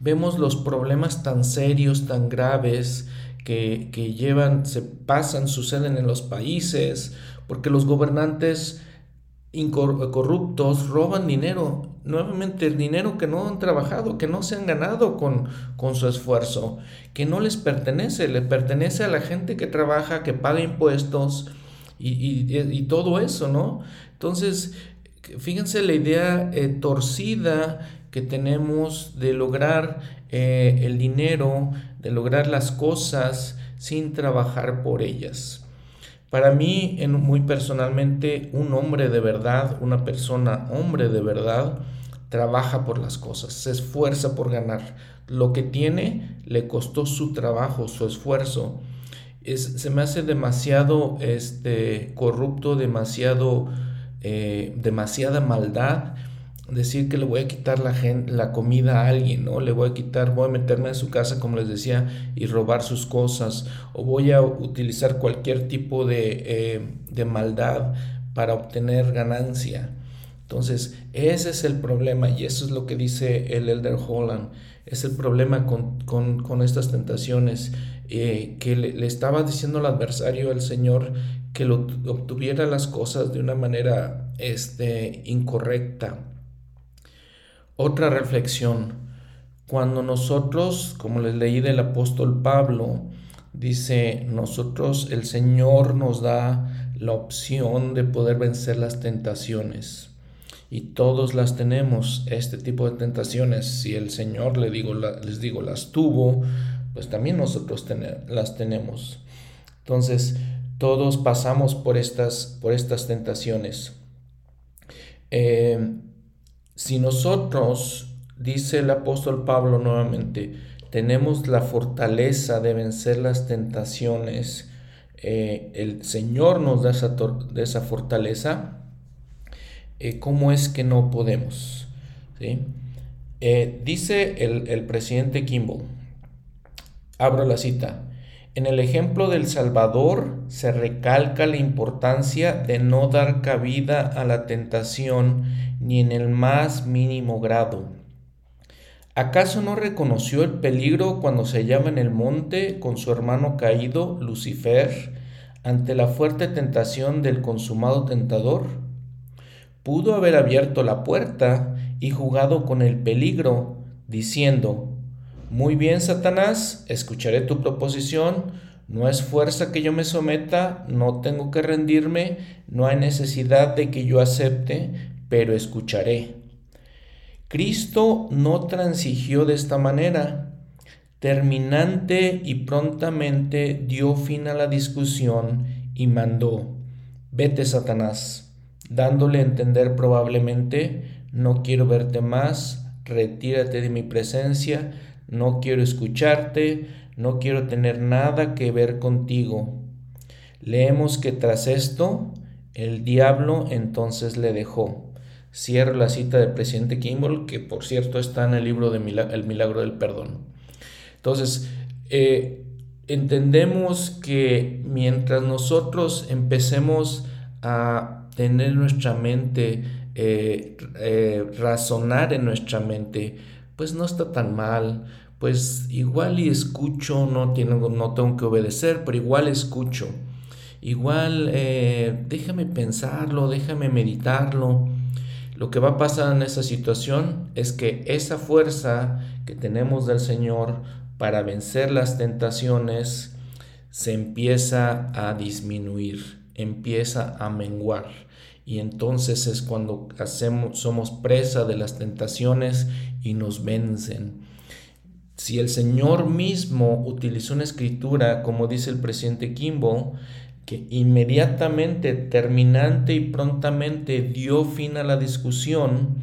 vemos los problemas tan serios, tan graves, que, llevan, se pasan, suceden en los países, porque los gobernantes corruptos roban dinero, nuevamente el dinero que no han trabajado, que no se han ganado con, con su esfuerzo, que no les pertenece, le pertenece a la gente que trabaja, que paga impuestos y, todo eso, ¿no? Entonces, fíjense la idea eh, torcida que tenemos de lograr eh, el dinero, de lograr las cosas sin trabajar por ellas. Para mí, en, muy personalmente, un hombre de verdad, una persona hombre de verdad, trabaja por las cosas, se esfuerza por ganar. Lo que tiene le costó su trabajo, su esfuerzo. Es, se me hace demasiado este, corrupto, demasiado, eh, demasiada maldad decir que le voy a quitar la, la comida a alguien, ¿no? Le voy a quitar, voy a meterme en su casa, como les decía, y robar sus cosas, o voy a utilizar cualquier tipo de, eh, de maldad para obtener ganancia. Entonces, ese es el problema, y eso es lo que dice el Elder Holland, es el problema con, con, con estas tentaciones, eh, que le, le, estaba diciendo al adversario, al Señor, que lo, obtuviera las cosas de una manera este, incorrecta otra reflexión. Cuando nosotros, como les leí del apóstol Pablo, dice, nosotros, el Señor nos da la opción de poder vencer las tentaciones. Y todos las tenemos, este tipo de tentaciones. Si el Señor le digo, les digo, las tuvo, pues también nosotros las tenemos. Entonces, todos pasamos por estas, por estas tentaciones. Eh, si nosotros, dice el apóstol Pablo nuevamente, tenemos la fortaleza de vencer las tentaciones, eh, el Señor nos da esa, fortaleza, eh, ¿cómo es que no podemos? Eh, dice el presidente Kimball, abro la cita, en el ejemplo del Salvador se recalca la importancia de no dar cabida a la tentación ni en el más mínimo grado. ¿Acaso no reconoció el peligro cuando se hallaba en el monte con su hermano caído, Lucifer, ante la fuerte tentación del consumado tentador? Pudo haber abierto la puerta y jugado con el peligro, diciendo, Muy bien, Satanás, escucharé tu proposición, no es fuerza que yo me someta, no tengo que rendirme, no hay necesidad de que yo acepte, pero escucharé. Cristo no transigió de esta manera. Terminante y prontamente dio fin a la discusión y mandó, vete Satanás, dándole a entender probablemente, no quiero verte más, retírate de mi presencia, no quiero escucharte, no quiero tener nada que ver contigo. Leemos que tras esto, el diablo entonces le dejó. Cierro la cita del presidente Kimball, que por cierto está en el libro de El Milagro del Perdón. Entonces, eh, entendemos que mientras nosotros empecemos a tener nuestra mente, eh, eh, razonar en nuestra mente, pues no está tan mal, pues igual y escucho, no, tengo, no tengo que obedecer, pero igual escucho. Igual déjame pensarlo, déjame meditarlo. Lo que va a pasar en esa situación es que esa fuerza que tenemos del Señor para vencer las tentaciones se empieza a disminuir, empieza a menguar. Y entonces es cuando hacemos, somos presa de las tentaciones y nos vencen. Si el Señor mismo utilizó una escritura, como dice el presidente Kimbo, que inmediatamente, terminante y prontamente dio fin a la discusión,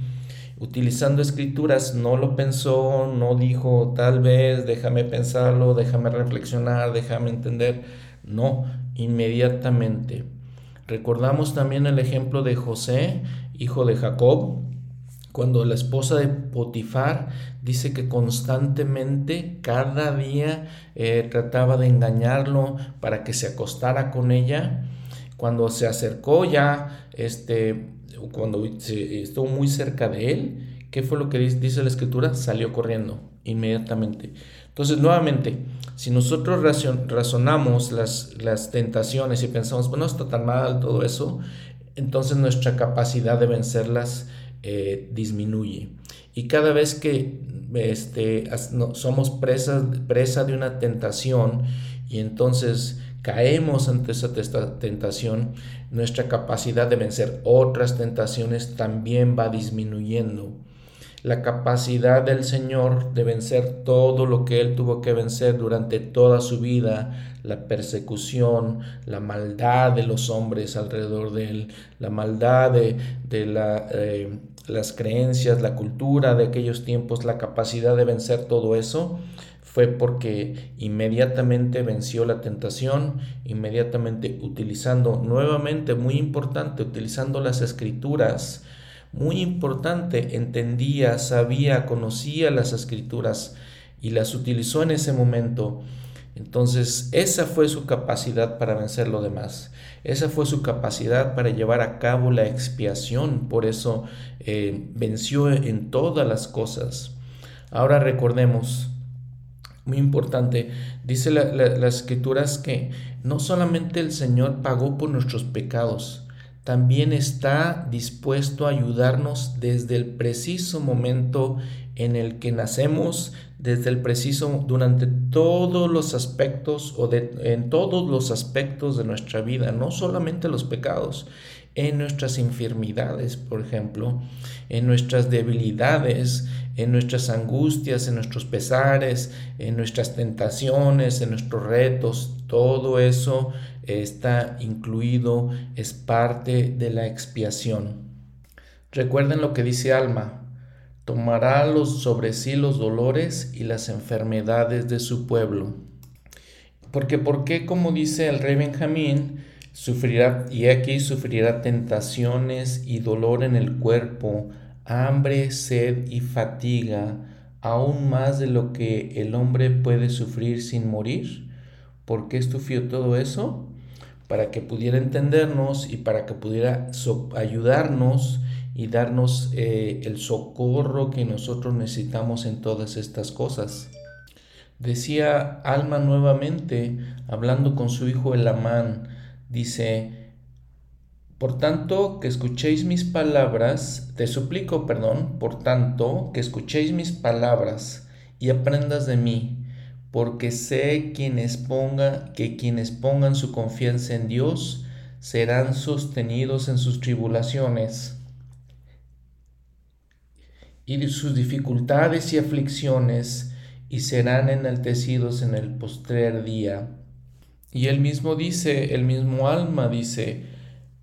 utilizando escrituras, no lo pensó, no dijo tal vez, déjame pensarlo, déjame reflexionar, déjame entender, no, inmediatamente. Recordamos también el ejemplo de José, hijo de Jacob, cuando la esposa de Potifar dice que constantemente, cada día, eh, trataba de engañarlo para que se acostara con ella. Cuando se acercó ya, este, cuando estuvo muy cerca de él, ¿qué fue lo que dice la escritura? Salió corriendo inmediatamente. Entonces, nuevamente, si nosotros razonamos las, las tentaciones y pensamos, bueno, está tan mal todo eso, entonces nuestra capacidad de vencerlas eh, disminuye. Y cada vez que este, somos presa, presa de una tentación y entonces caemos ante esa tentación, nuestra capacidad de vencer otras tentaciones también va disminuyendo la capacidad del Señor de vencer todo lo que Él tuvo que vencer durante toda su vida, la persecución, la maldad de los hombres alrededor de Él, la maldad de, eh, las creencias, la cultura de aquellos tiempos, la capacidad de vencer todo eso, fue porque inmediatamente venció la tentación, inmediatamente utilizando, nuevamente muy importante, utilizando las escrituras, muy importante, entendía, sabía, conocía las escrituras y las utilizó en ese momento. Entonces, esa fue su capacidad para vencer lo demás. Esa fue su capacidad para llevar a cabo la expiación. Por eso eh, venció en todas las cosas. Ahora recordemos, muy importante, dice las escrituras que no solamente el Señor pagó por nuestros pecados, también está dispuesto a ayudarnos desde el preciso momento en el que nacemos, desde el preciso, durante todos los aspectos o de, en todos los aspectos de nuestra vida, no solamente los pecados, en nuestras infirmidades, por ejemplo, en nuestras debilidades, en nuestras angustias, en nuestros pesares, en nuestras tentaciones, en nuestros retos, todo eso está incluido, es parte de la expiación. Recuerden lo que dice Alma, tomará sobre sí los dolores y las enfermedades de su pueblo. Porque, porque como dice el rey Benjamín, sufrirá, y aquí sufrirá tentaciones y dolor en el cuerpo, hambre, sed y fatiga, aún más de lo que el hombre puede sufrir sin morir. ¿Por qué sufrió todo eso? Para que pudiera entendernos y para que pudiera ayudarnos y darnos eh, el socorro que nosotros necesitamos en todas estas cosas. Decía Alma nuevamente, hablando con su hijo Elamán, dice, por tanto, que escuchéis mis palabras, te suplico, perdón, por tanto, que escuchéis mis palabras y aprendas de mí, porque sé quienes ponga, que quienes pongan su confianza en Dios serán sostenidos en sus tribulaciones y sus dificultades y aflicciones y serán enaltecidos en el postrer día. Y él mismo dice, el mismo alma dice,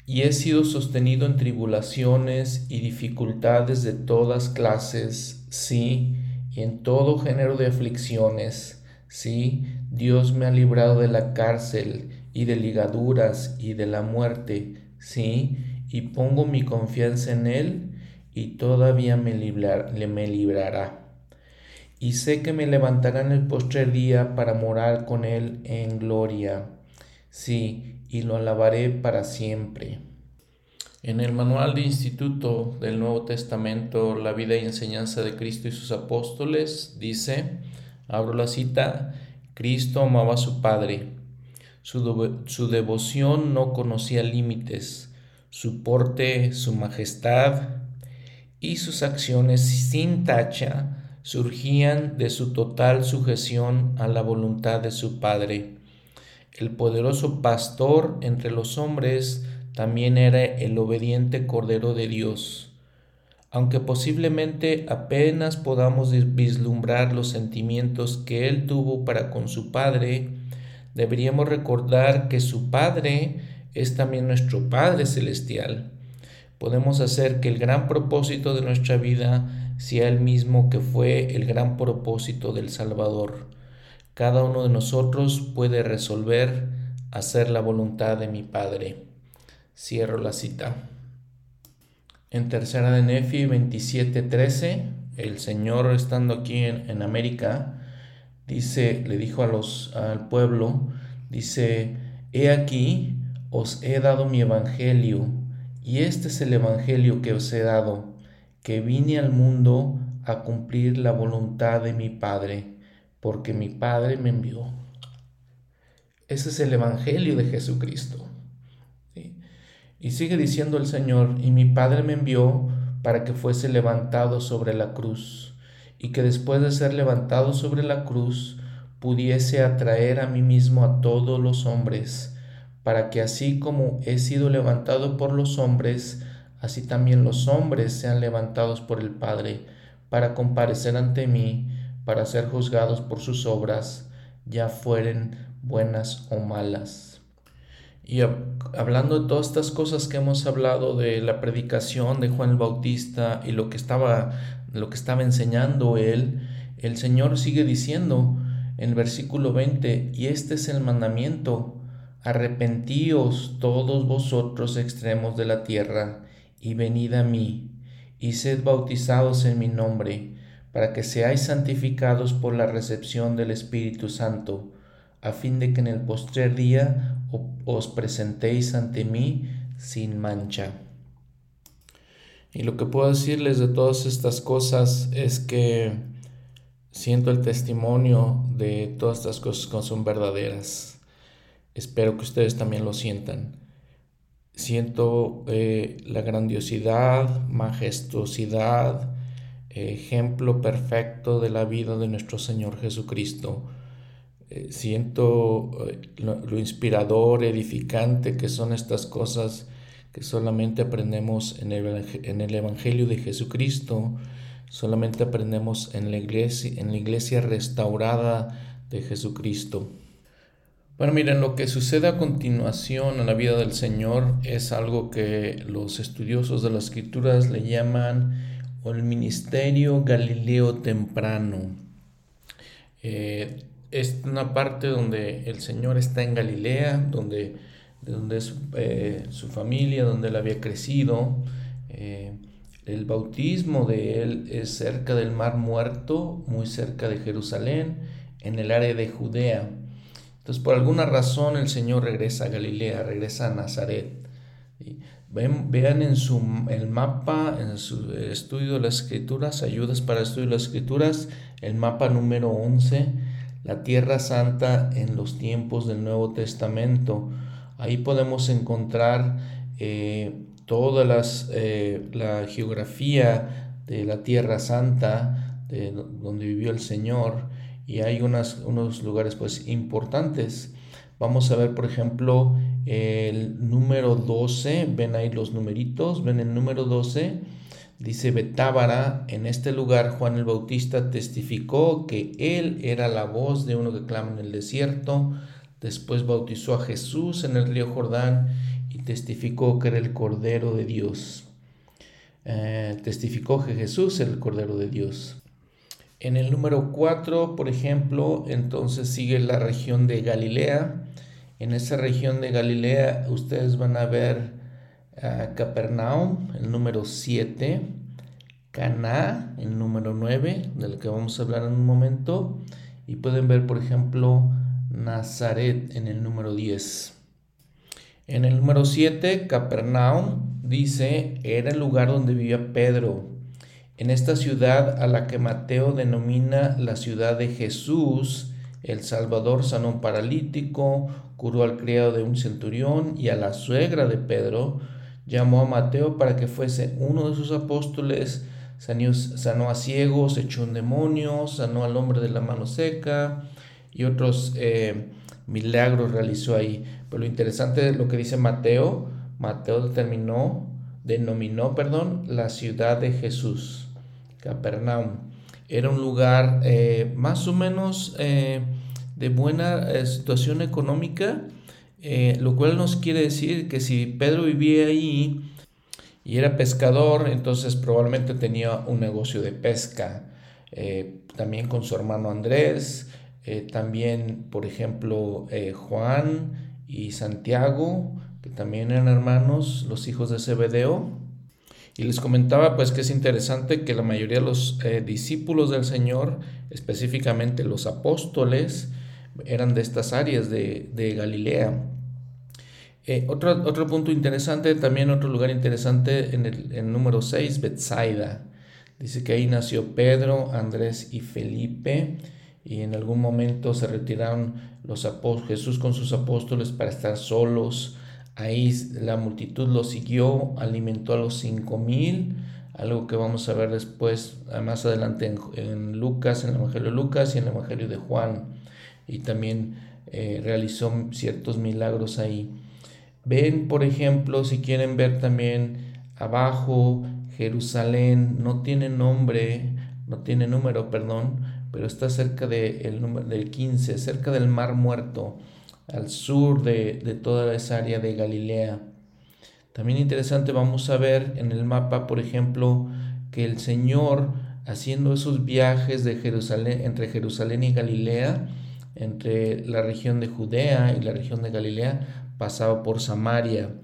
y he sido sostenido en tribulaciones y dificultades de todas clases, sí, y en todo género de aflicciones Sí, Dios me ha librado de la cárcel y de ligaduras y de la muerte, sí, y pongo mi confianza en Él y todavía me, me librará. Y sé que me levantará en el postrer día para morar con Él en gloria, sí, y lo alabaré para siempre. En el manual de instituto del Nuevo Testamento, La vida y enseñanza de Cristo y sus apóstoles, dice, Abro la cita. Cristo amaba a su Padre. Su, devoción no conocía límites. Su porte, su majestad y sus acciones sin tacha surgían de su total sujeción a la voluntad de su Padre. El poderoso pastor entre los hombres también era el obediente Cordero de Dios. Aunque posiblemente apenas podamos vislumbrar los sentimientos que él tuvo para con su Padre, deberíamos recordar que su Padre es también nuestro Padre Celestial. Podemos hacer que el gran propósito de nuestra vida sea el mismo que fue el gran propósito del Salvador. Cada uno de nosotros puede resolver hacer la voluntad de mi Padre. Cierro la cita. En tercera de Nefi 27:13, el Señor estando aquí en, América, dice, le dijo los, al pueblo, dice, he aquí, os he dado mi evangelio, y este es el evangelio que os he dado, que vine al mundo a cumplir la voluntad de mi Padre, porque mi Padre me envió. Ese es el evangelio de Jesucristo. Y sigue diciendo el Señor, y mi Padre me envió para que fuese levantado sobre la cruz, y que después de ser levantado sobre la cruz, pudiese atraer a mí mismo a todos los hombres, para que así como he sido levantado por los hombres, así también los hombres sean levantados por el Padre, para comparecer ante mí, para ser juzgados por sus obras, ya fueren buenas o malas. Y hablando de todas estas cosas que hemos hablado de la predicación de Juan el Bautista y lo que estaba, lo que estaba enseñando él, el Señor sigue diciendo en el versículo 20, y este es el mandamiento, Arrepentíos todos vosotros extremos de la tierra, y venid a mí, y sed bautizados en mi nombre, para que seáis santificados por la recepción del Espíritu Santo, a fin de que en el postrer día os presentéis ante mí sin mancha. Y lo que puedo decirles de todas estas cosas es que siento el testimonio de todas estas cosas que son verdaderas. Espero que ustedes también lo sientan. Siento eh, la grandiosidad, majestuosidad, ejemplo perfecto de la vida de nuestro Señor Jesucristo. Eh, siento eh, lo, inspirador, edificante que son estas cosas que solamente aprendemos en el, en el Evangelio de Jesucristo, solamente aprendemos en la iglesia, en la iglesia restaurada de Jesucristo. Bueno, miren, lo que sucede a continuación en la vida del Señor es algo que los estudiosos de las escrituras le llaman el ministerio Galileo temprano. Eh, es una parte donde el Señor está en Galilea, donde, donde eh, su familia, donde él había crecido. Eh, el bautismo de él es cerca del Mar Muerto, muy cerca de Jerusalén, en el área de Judea. Entonces, por alguna razón el Señor regresa a Galilea, regresa a Nazaret. vean en su, el mapa, en su estudio de las escrituras, ayudas para el estudio de las escrituras, el mapa número 11, la Tierra Santa en los tiempos del Nuevo Testamento. Ahí podemos encontrar eh, toda las, eh, la geografía de la Tierra Santa, de donde vivió el Señor y hay unas, unos lugares pues importantes. Vamos a ver, por ejemplo, el número 12, ven ahí los numeritos, ven el número 12, dice Betábara, en este lugar Juan el Bautista testificó que él era la voz de uno que clama en el desierto, después bautizó a Jesús en el río Jordán y testificó que era el Cordero de Dios. Eh, testificó que Jesús era el Cordero de Dios. En el número 4, por ejemplo, entonces sigue la región de Galilea. En esa región de Galilea ustedes van a ver a Capernaum, el número 7, Caná, el número 9, del que vamos a hablar en un momento, y pueden ver, por ejemplo, Nazaret en el número 10. En el número 7, Capernaum, dice, era el lugar donde vivía Pedro. En esta ciudad a la que Mateo denomina la ciudad de Jesús, el Salvador sanó un paralítico, curó al criado de un centurión y a la suegra de Pedro, llamó a Mateo para que fuese uno de sus apóstoles, sanó, a ciegos, echó un demonio, sanó al hombre de la mano seca y otros eh, milagros realizó ahí. Pero lo interesante es lo que dice Mateo, Mateo determinó, denominó, perdón, la ciudad de Jesús, Capernaum. Era un lugar eh, más o menos eh, de buena situación económica, lo cual nos quiere decir que si Pedro vivía ahí y era pescador, entonces probablemente tenía un negocio de pesca. también con su hermano Andrés, también, por ejemplo, Juan y Santiago, que también eran hermanos, los hijos de Zebedeo. Y les comentaba pues que es interesante que la mayoría de los eh, discípulos del Señor, específicamente los apóstoles, eran de estas áreas de, Galilea. Eh, otro, otro, punto interesante, también otro lugar interesante en el, número 6, Bethsaida. Dice que ahí nació Pedro, Andrés y Felipe y en algún momento se retiraron los Jesús con sus apóstoles para estar solos Ahí la multitud lo siguió, alimentó a los cinco mil, algo que vamos a ver después, más adelante en, Lucas, en el Evangelio de Lucas y en el Evangelio de Juan. Y también eh, realizó ciertos milagros ahí. Ven, por ejemplo, si quieren ver también abajo, Jerusalén no tiene nombre, no tiene número, perdón, pero está cerca de número, del 15, cerca del Mar Muerto al sur de, toda esa área de Galilea. También interesante, vamos a ver en el mapa, por ejemplo, que el Señor haciendo esos viajes de Jerusalén, entre Jerusalén y Galilea, entre la región de Judea y la región de Galilea, pasaba por Samaria.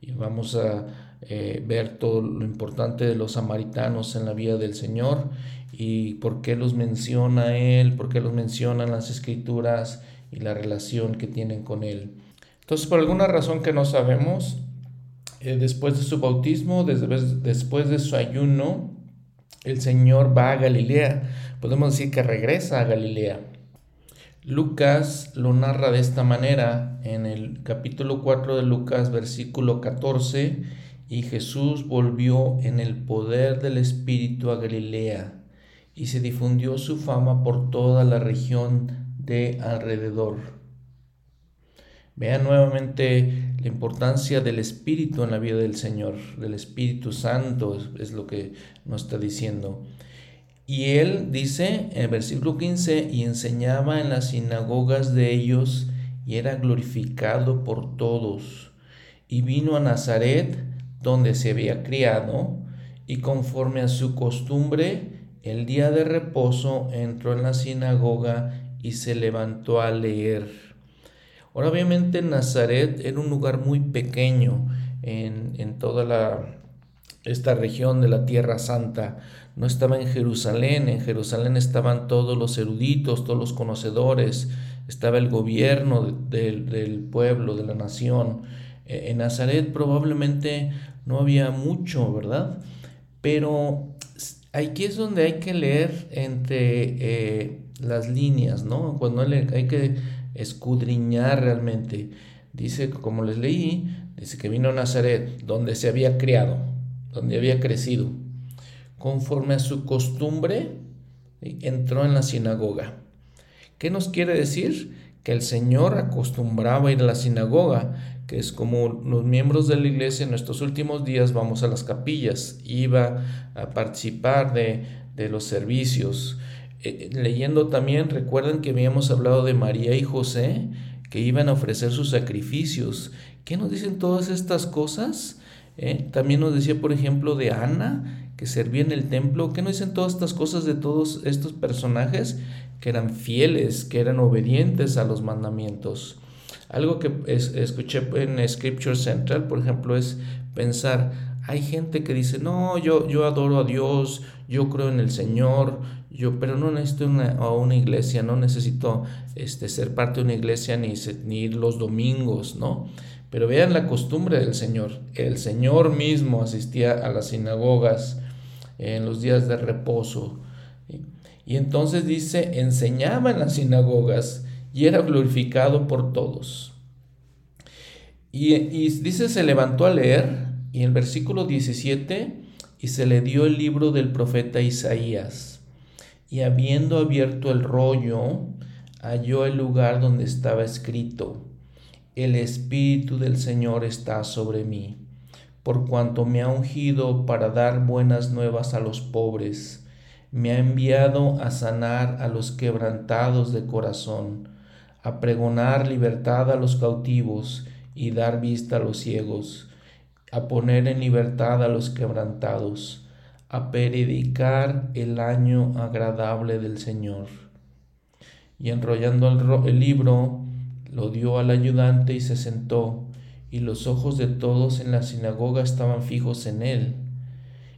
Y vamos a eh, ver todo lo importante de los samaritanos en la vida del Señor y por qué los menciona Él, por qué los mencionan las escrituras y la relación que tienen con Él. Entonces, por alguna razón que no sabemos, eh, después de su bautismo, después de su ayuno, el Señor va a Galilea. Podemos decir que regresa a Galilea. Lucas lo narra de esta manera en el capítulo 4 de Lucas, versículo 14, y Jesús volvió en el poder del Espíritu a Galilea, y se difundió su fama por toda la región de alrededor. Vean nuevamente la importancia del Espíritu en la vida del Señor, del Espíritu Santo, es, lo que nos está diciendo. Y él dice en el versículo 15, y enseñaba en las sinagogas de ellos, y era glorificado por todos. Y vino a Nazaret, donde se había criado, y conforme a su costumbre, el día de reposo entró en la sinagoga y se levantó a leer. Ahora obviamente Nazaret era un lugar muy pequeño en, toda la, esta región de la Tierra Santa. No estaba en Jerusalén, en Jerusalén estaban todos los eruditos, todos los conocedores, estaba el gobierno del pueblo, de la nación. E, en Nazaret probablemente no había mucho, ¿verdad? Pero aquí es donde hay que leer entre eh, las líneas, ¿no? Cuando hay que escudriñar realmente. Dice, como les leí, dice que vino a Nazaret, donde se había criado, donde había crecido. Conforme a su costumbre, entró en la sinagoga. ¿Qué nos quiere decir? Que el Señor acostumbraba ir a la sinagoga, que es como los miembros de la iglesia en nuestros últimos días vamos a las capillas, iba a participar de, de los servicios, eh, leyendo también, recuerdan que habíamos hablado de María y José, que iban a ofrecer sus sacrificios. ¿Qué nos dicen todas estas cosas? Eh, también nos decía, por ejemplo, de Ana, que servía en el templo. ¿Qué nos dicen todas estas cosas de todos estos personajes? Que eran fieles, que eran obedientes a los mandamientos. Algo que escuché en Scripture Central, por ejemplo, es pensar, hay gente que dice, no, yo, yo adoro a Dios, yo creo en el Señor, yo, pero no necesito una, una iglesia, no necesito este, ser parte de una iglesia ni, ni ir los domingos, ¿no? Pero vean la costumbre del Señor. El Señor mismo asistía a las sinagogas en los días de reposo. Y entonces dice, enseñaba en las sinagogas y era glorificado por todos. Y, y dice, se levantó a leer, y el versículo 17, y se le dio el libro del profeta Isaías y habiendo abierto el rollo, halló el lugar donde estaba escrito, El Espíritu del Señor está sobre mí, por cuanto me ha ungido para dar buenas nuevas a los pobres, me ha enviado a sanar a los quebrantados de corazón, a pregonar libertad a los cautivos y dar vista a los ciegos, a poner en libertad a los quebrantados, a predicar el año agradable del Señor. Y enrollando el, el libro, lo dio al ayudante y se sentó y los ojos de todos en la sinagoga estaban fijos en él.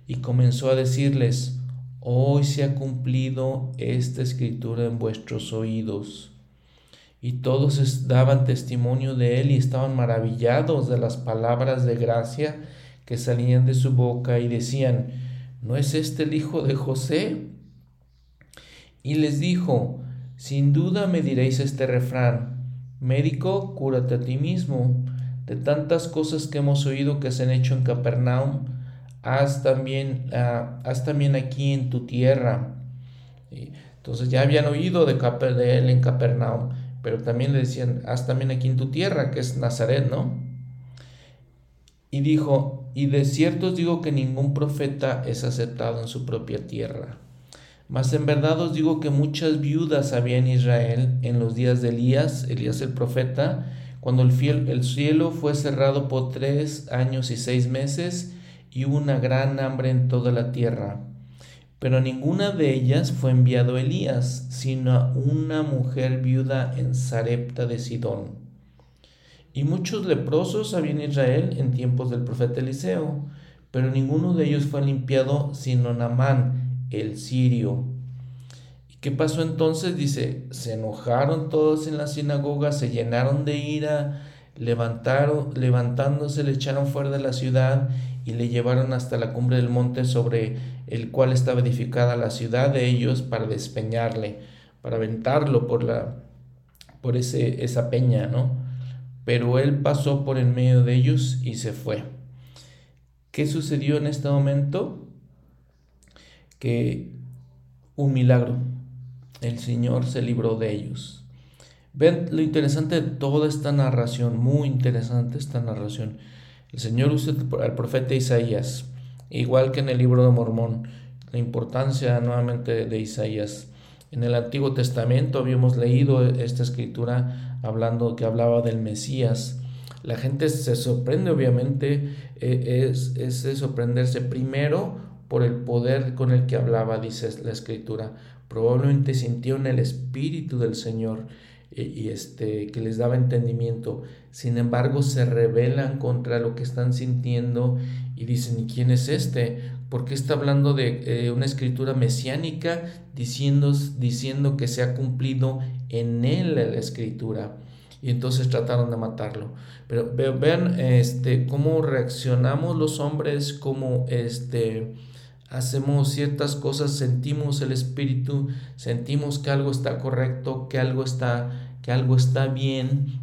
Y comenzó a decirles, Hoy se ha cumplido esta escritura en vuestros oídos. Y todos daban testimonio de él y estaban maravillados de las palabras de gracia que salían de su boca y decían, ¿no es este el hijo de José? Y les dijo, sin duda me diréis este refrán, médico, cúrate a ti mismo de tantas cosas que hemos oído que se han hecho en Capernaum, haz también, ah, también aquí en tu tierra. Entonces ya habían oído de, de, él en Capernaum, pero también le decían, haz también aquí en tu tierra, que es Nazaret, ¿no? Y dijo, y de cierto os digo que ningún profeta es aceptado en su propia tierra. Mas en verdad os digo que muchas viudas había en Israel en los días de Elías, Elías el profeta, cuando el, el cielo fue cerrado por tres años y seis meses y hubo una gran hambre en toda la tierra. Pero ninguna de ellas fue enviado Elías, sino una mujer viuda en Sarepta de Sidón. Y muchos leprosos había en Israel en tiempos del profeta Eliseo, pero ninguno de ellos fue limpiado sino Namán, el sirio. ¿Qué pasó entonces? Dice, se enojaron todos en la sinagoga, se llenaron de ira, levantaron, levantándose le echaron fuera de la ciudad y le llevaron hasta la cumbre del monte sobre el cual estaba edificada la ciudad de ellos para despeñarle, para aventarlo por la por ese, esa peña, ¿no? Pero él pasó por en medio de ellos y se fue. ¿Qué sucedió en este momento? Que un milagro el Señor se libró de ellos. Ven lo interesante de toda esta narración, muy interesante esta narración. El Señor usa al profeta Isaías, igual que en el libro de Mormón, la importancia nuevamente de Isaías. En el Antiguo Testamento habíamos leído esta escritura hablando que hablaba del Mesías. La gente se sorprende, obviamente, e, es, es de sorprenderse primero por el poder con el que hablaba, dice la escritura probablemente sintieron el espíritu del Señor y, este que les daba entendimiento. Sin embargo, se rebelan contra lo que están sintiendo y dicen, ¿y quién es este? ¿Por qué está hablando de eh, una escritura mesiánica diciendo, diciendo que se ha cumplido en él la escritura? Y entonces trataron de matarlo. Pero vean este, cómo reaccionamos los hombres, cómo este, hacemos ciertas cosas, sentimos el espíritu, sentimos que algo está correcto, que algo está, que algo está bien,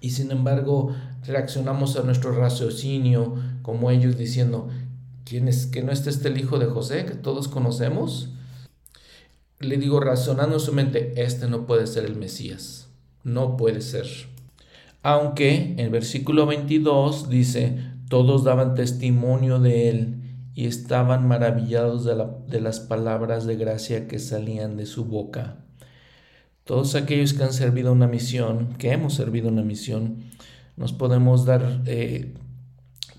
y sin embargo reaccionamos a nuestro raciocinio como ellos diciendo, ¿quién es que no es este el hijo de José que todos conocemos? Le digo razonando en su mente, este no puede ser el Mesías, no puede ser. Aunque en versículo 22 dice, todos daban testimonio de él y estaban maravillados de, las palabras de gracia que salían de su boca. Todos aquellos que han servido una misión, que hemos servido una misión, nos podemos dar, eh,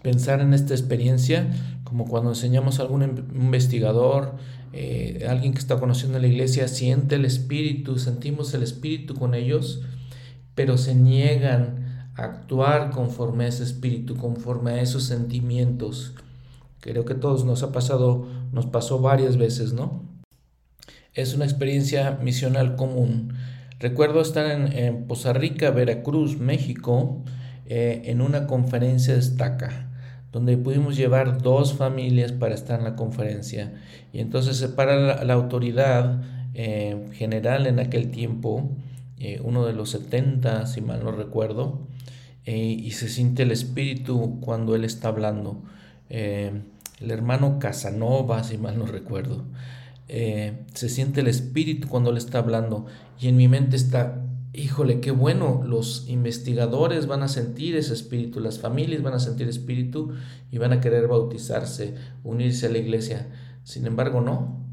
pensar en esta experiencia como cuando enseñamos a algún investigador, eh, alguien que está conociendo la iglesia, siente el espíritu, sentimos el espíritu con ellos, pero se niegan a actuar conforme a ese espíritu, conforme a esos sentimientos. Creo que todos nos ha pasado, nos pasó varias veces, ¿no? Es una experiencia misional común. Recuerdo estar en, Poza Rica, Veracruz, México, eh, en una conferencia de estaca, donde pudimos llevar dos familias para estar en la conferencia. Y entonces se para la, autoridad eh, general en aquel tiempo, eh, uno de los 70, si mal no recuerdo, y se siente el espíritu cuando él está hablando el hermano Casanova, si mal no recuerdo. Eh, se siente el espíritu cuando le está hablando y en mi mente está híjole, qué bueno, los investigadores van a sentir ese espíritu, las familias van a sentir espíritu y van a querer bautizarse, unirse a la iglesia. Sin embargo, no.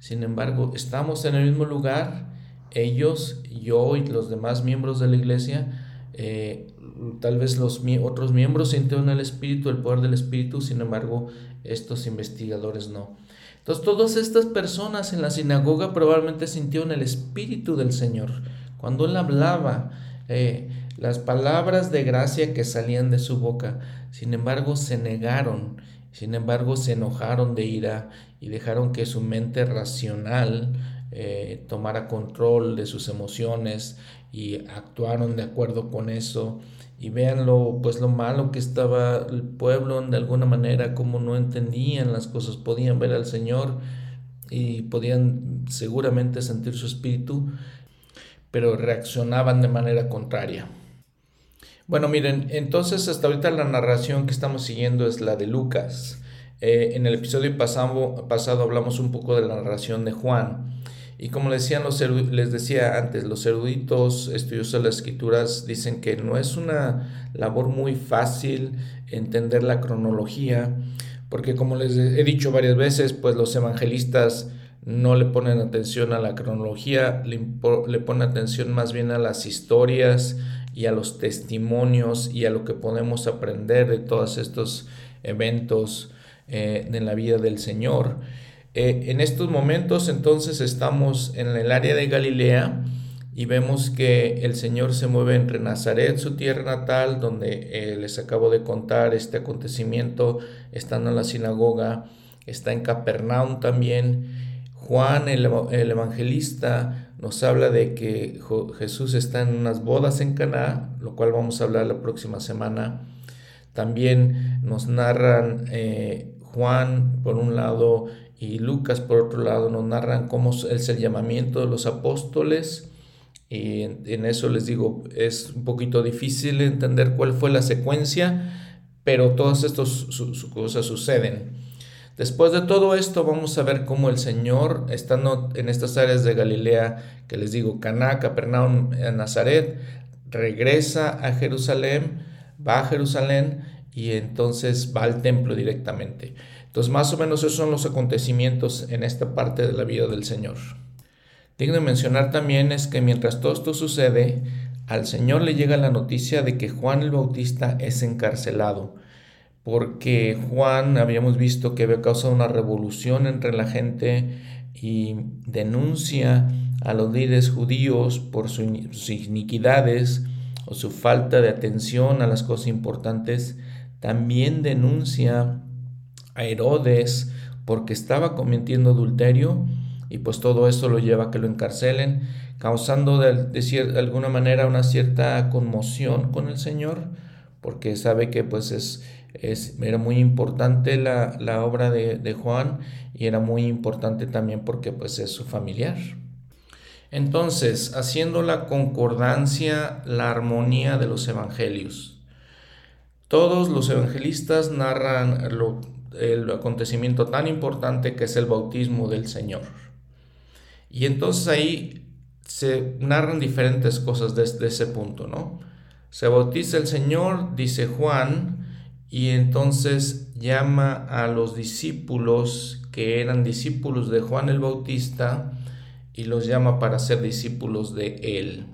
Sin embargo, estamos en el mismo lugar, ellos, yo y los demás miembros de la iglesia, eh, tal vez los otros miembros sienten el espíritu, el poder del espíritu, sin embargo, estos investigadores no. Entonces, todas estas personas en la sinagoga probablemente sintieron el espíritu del Señor. Cuando Él hablaba, eh, las palabras de gracia que salían de su boca, sin embargo, se negaron, sin embargo, se enojaron de ira y dejaron que su mente racional eh, tomara control de sus emociones y actuaron de acuerdo con eso y vean lo, pues lo malo que estaba el pueblo de alguna manera, como no entendían las cosas, podían ver al Señor y podían seguramente sentir su espíritu, pero reaccionaban de manera contraria. Bueno, miren, entonces hasta ahorita la narración que estamos siguiendo es la de Lucas. Eh, en el episodio pasado, pasado hablamos un poco de la narración de Juan. Y como les decía, los les decía antes, los eruditos estudiosos de las escrituras dicen que no es una labor muy fácil entender la cronología, porque como les he dicho varias veces, pues los evangelistas no le ponen atención a la cronología, le, le ponen atención más bien a las historias y a los testimonios y a lo que podemos aprender de todos estos eventos eh, en la vida del Señor. Eh, en estos momentos entonces estamos en el área de Galilea y vemos que el Señor se mueve entre Nazaret, su tierra natal, donde eh, les acabo de contar este acontecimiento, estando en la sinagoga, está en Capernaum también. Juan, el, el evangelista, nos habla de que Jesús está en unas bodas en Caná, lo cual vamos a hablar la próxima semana. También nos narran eh, Juan, por un lado, y Lucas, por otro lado, nos narran cómo es el llamamiento de los apóstoles. Y en, eso les digo, es un poquito difícil entender cuál fue la secuencia, pero todas estas cosas suceden. Después de todo esto, vamos a ver cómo el Señor, estando en estas áreas de Galilea, que les digo, Caná, Capernaum, Nazaret, regresa a Jerusalén, va a Jerusalén y entonces va al templo directamente. Entonces, más o menos esos son los acontecimientos en esta parte de la vida del Señor. Digno mencionar también es que mientras todo esto sucede, al Señor le llega la noticia de que Juan el Bautista es encarcelado, porque Juan habíamos visto que había causado una revolución entre la gente y denuncia a los líderes judíos por sus iniquidades o su falta de atención a las cosas importantes. También denuncia Herodes porque estaba cometiendo adulterio y pues todo eso lo lleva a que lo encarcelen, causando de, de, alguna manera una cierta conmoción con el Señor, porque sabe que pues es, es era muy importante la, la obra de, de, Juan y era muy importante también porque pues es su familiar. Entonces, haciendo la concordancia, la armonía de los evangelios. Todos los evangelistas narran lo, el acontecimiento tan importante que es el bautismo del Señor. Y entonces ahí se narran diferentes cosas desde ese punto, ¿no? Se bautiza el Señor, dice Juan, y entonces llama a los discípulos que eran discípulos de Juan el Bautista y los llama para ser discípulos de él.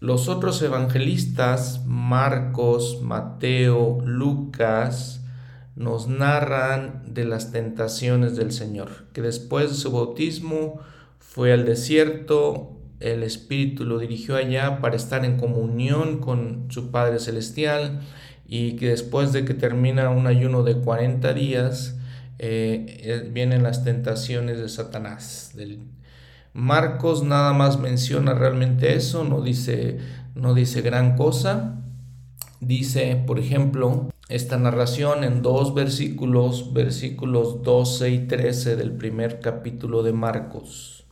Los otros evangelistas, Marcos, Mateo, Lucas, nos narran de las tentaciones del Señor, que después de su bautismo fue al desierto, el Espíritu lo dirigió allá para estar en comunión con su Padre Celestial y que después de que termina un ayuno de 40 días, eh, eh, vienen las tentaciones de Satanás. Marcos nada más menciona realmente eso, no dice, no dice gran cosa. Dice, por ejemplo, esta narración en dos versículos, versículos 12 y 13 del primer capítulo de Marcos.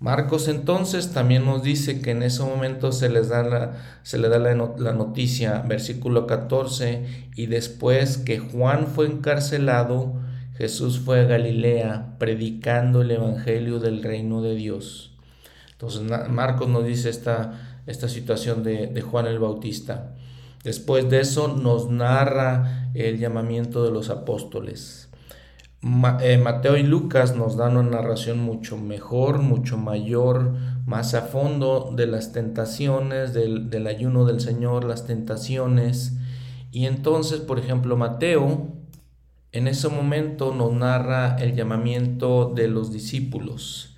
Marcos entonces también nos dice que en ese momento se les da la, se le da la, la noticia, versículo 14, y después que Juan fue encarcelado, Jesús fue a Galilea predicando el Evangelio del reino de Dios. Entonces Marcos nos dice esta, esta situación de, Juan el Bautista. Después de eso nos narra el llamamiento de los apóstoles. Eh, Mateo y Lucas nos dan una narración mucho mejor, mucho mayor, más a fondo de las tentaciones, del, ayuno del Señor, las tentaciones. Y entonces, por ejemplo, Mateo en ese momento nos narra el llamamiento de los discípulos.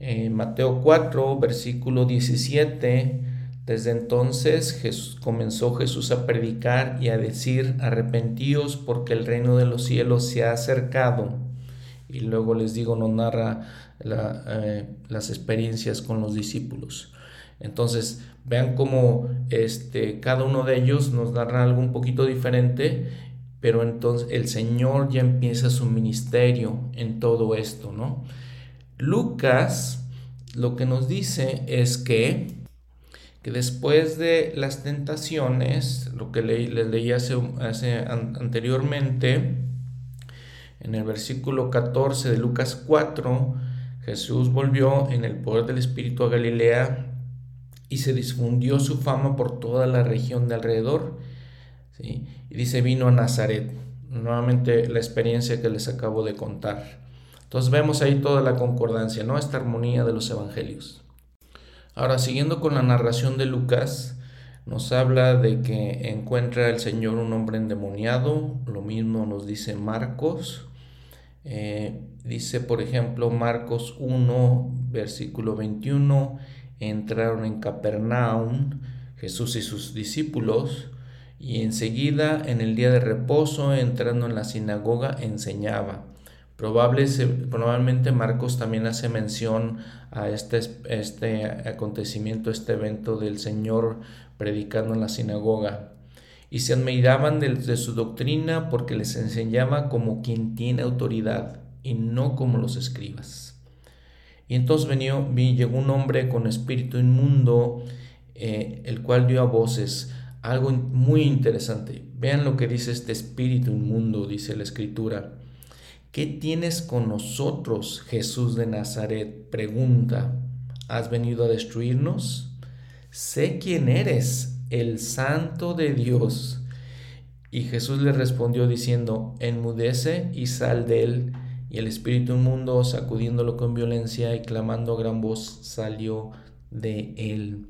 En Mateo 4, versículo 17, desde entonces comenzó Jesús a predicar y a decir, arrepentíos porque el reino de los cielos se ha acercado. Y luego les digo, nos narra eh, las experiencias con los discípulos. Entonces, vean cómo este, cada uno de ellos nos narra algo un poquito diferente, pero entonces el Señor ya empieza su ministerio en todo esto, ¿no? Lucas lo que nos dice es que, que después de las tentaciones, lo que les leí hace, anteriormente, en el versículo 14 de Lucas 4, Jesús volvió en el poder del Espíritu a Galilea y se difundió su fama por toda la región de alrededor. Y dice, vino a Nazaret. Nuevamente la experiencia que les acabo de contar. Entonces vemos ahí toda la concordancia, ¿no? Esta armonía de los evangelios. Ahora, siguiendo con la narración de Lucas, nos habla de que encuentra el Señor un hombre endemoniado, lo mismo nos dice Marcos. Eh, dice, por ejemplo, Marcos 1, versículo 21, entraron en Capernaum Jesús y sus discípulos, y enseguida en el día de reposo, entrando en la sinagoga, enseñaba probablemente Marcos también hace mención a este, este acontecimiento, este evento del Señor predicando en la sinagoga. Y se admiraban de, su doctrina porque les enseñaba como quien tiene autoridad y no como los escribas. Y entonces venió, llegó un hombre con espíritu inmundo, eh, el cual dio a voces algo muy interesante. Vean lo que dice este espíritu inmundo, dice la escritura. ¿Qué tienes con nosotros, Jesús de Nazaret? Pregunta, ¿has venido a destruirnos? Sé quién eres, el santo de Dios. Y Jesús le respondió diciendo, enmudece y sal de él. Y el espíritu inmundo, sacudiéndolo con violencia y clamando a gran voz, salió de él.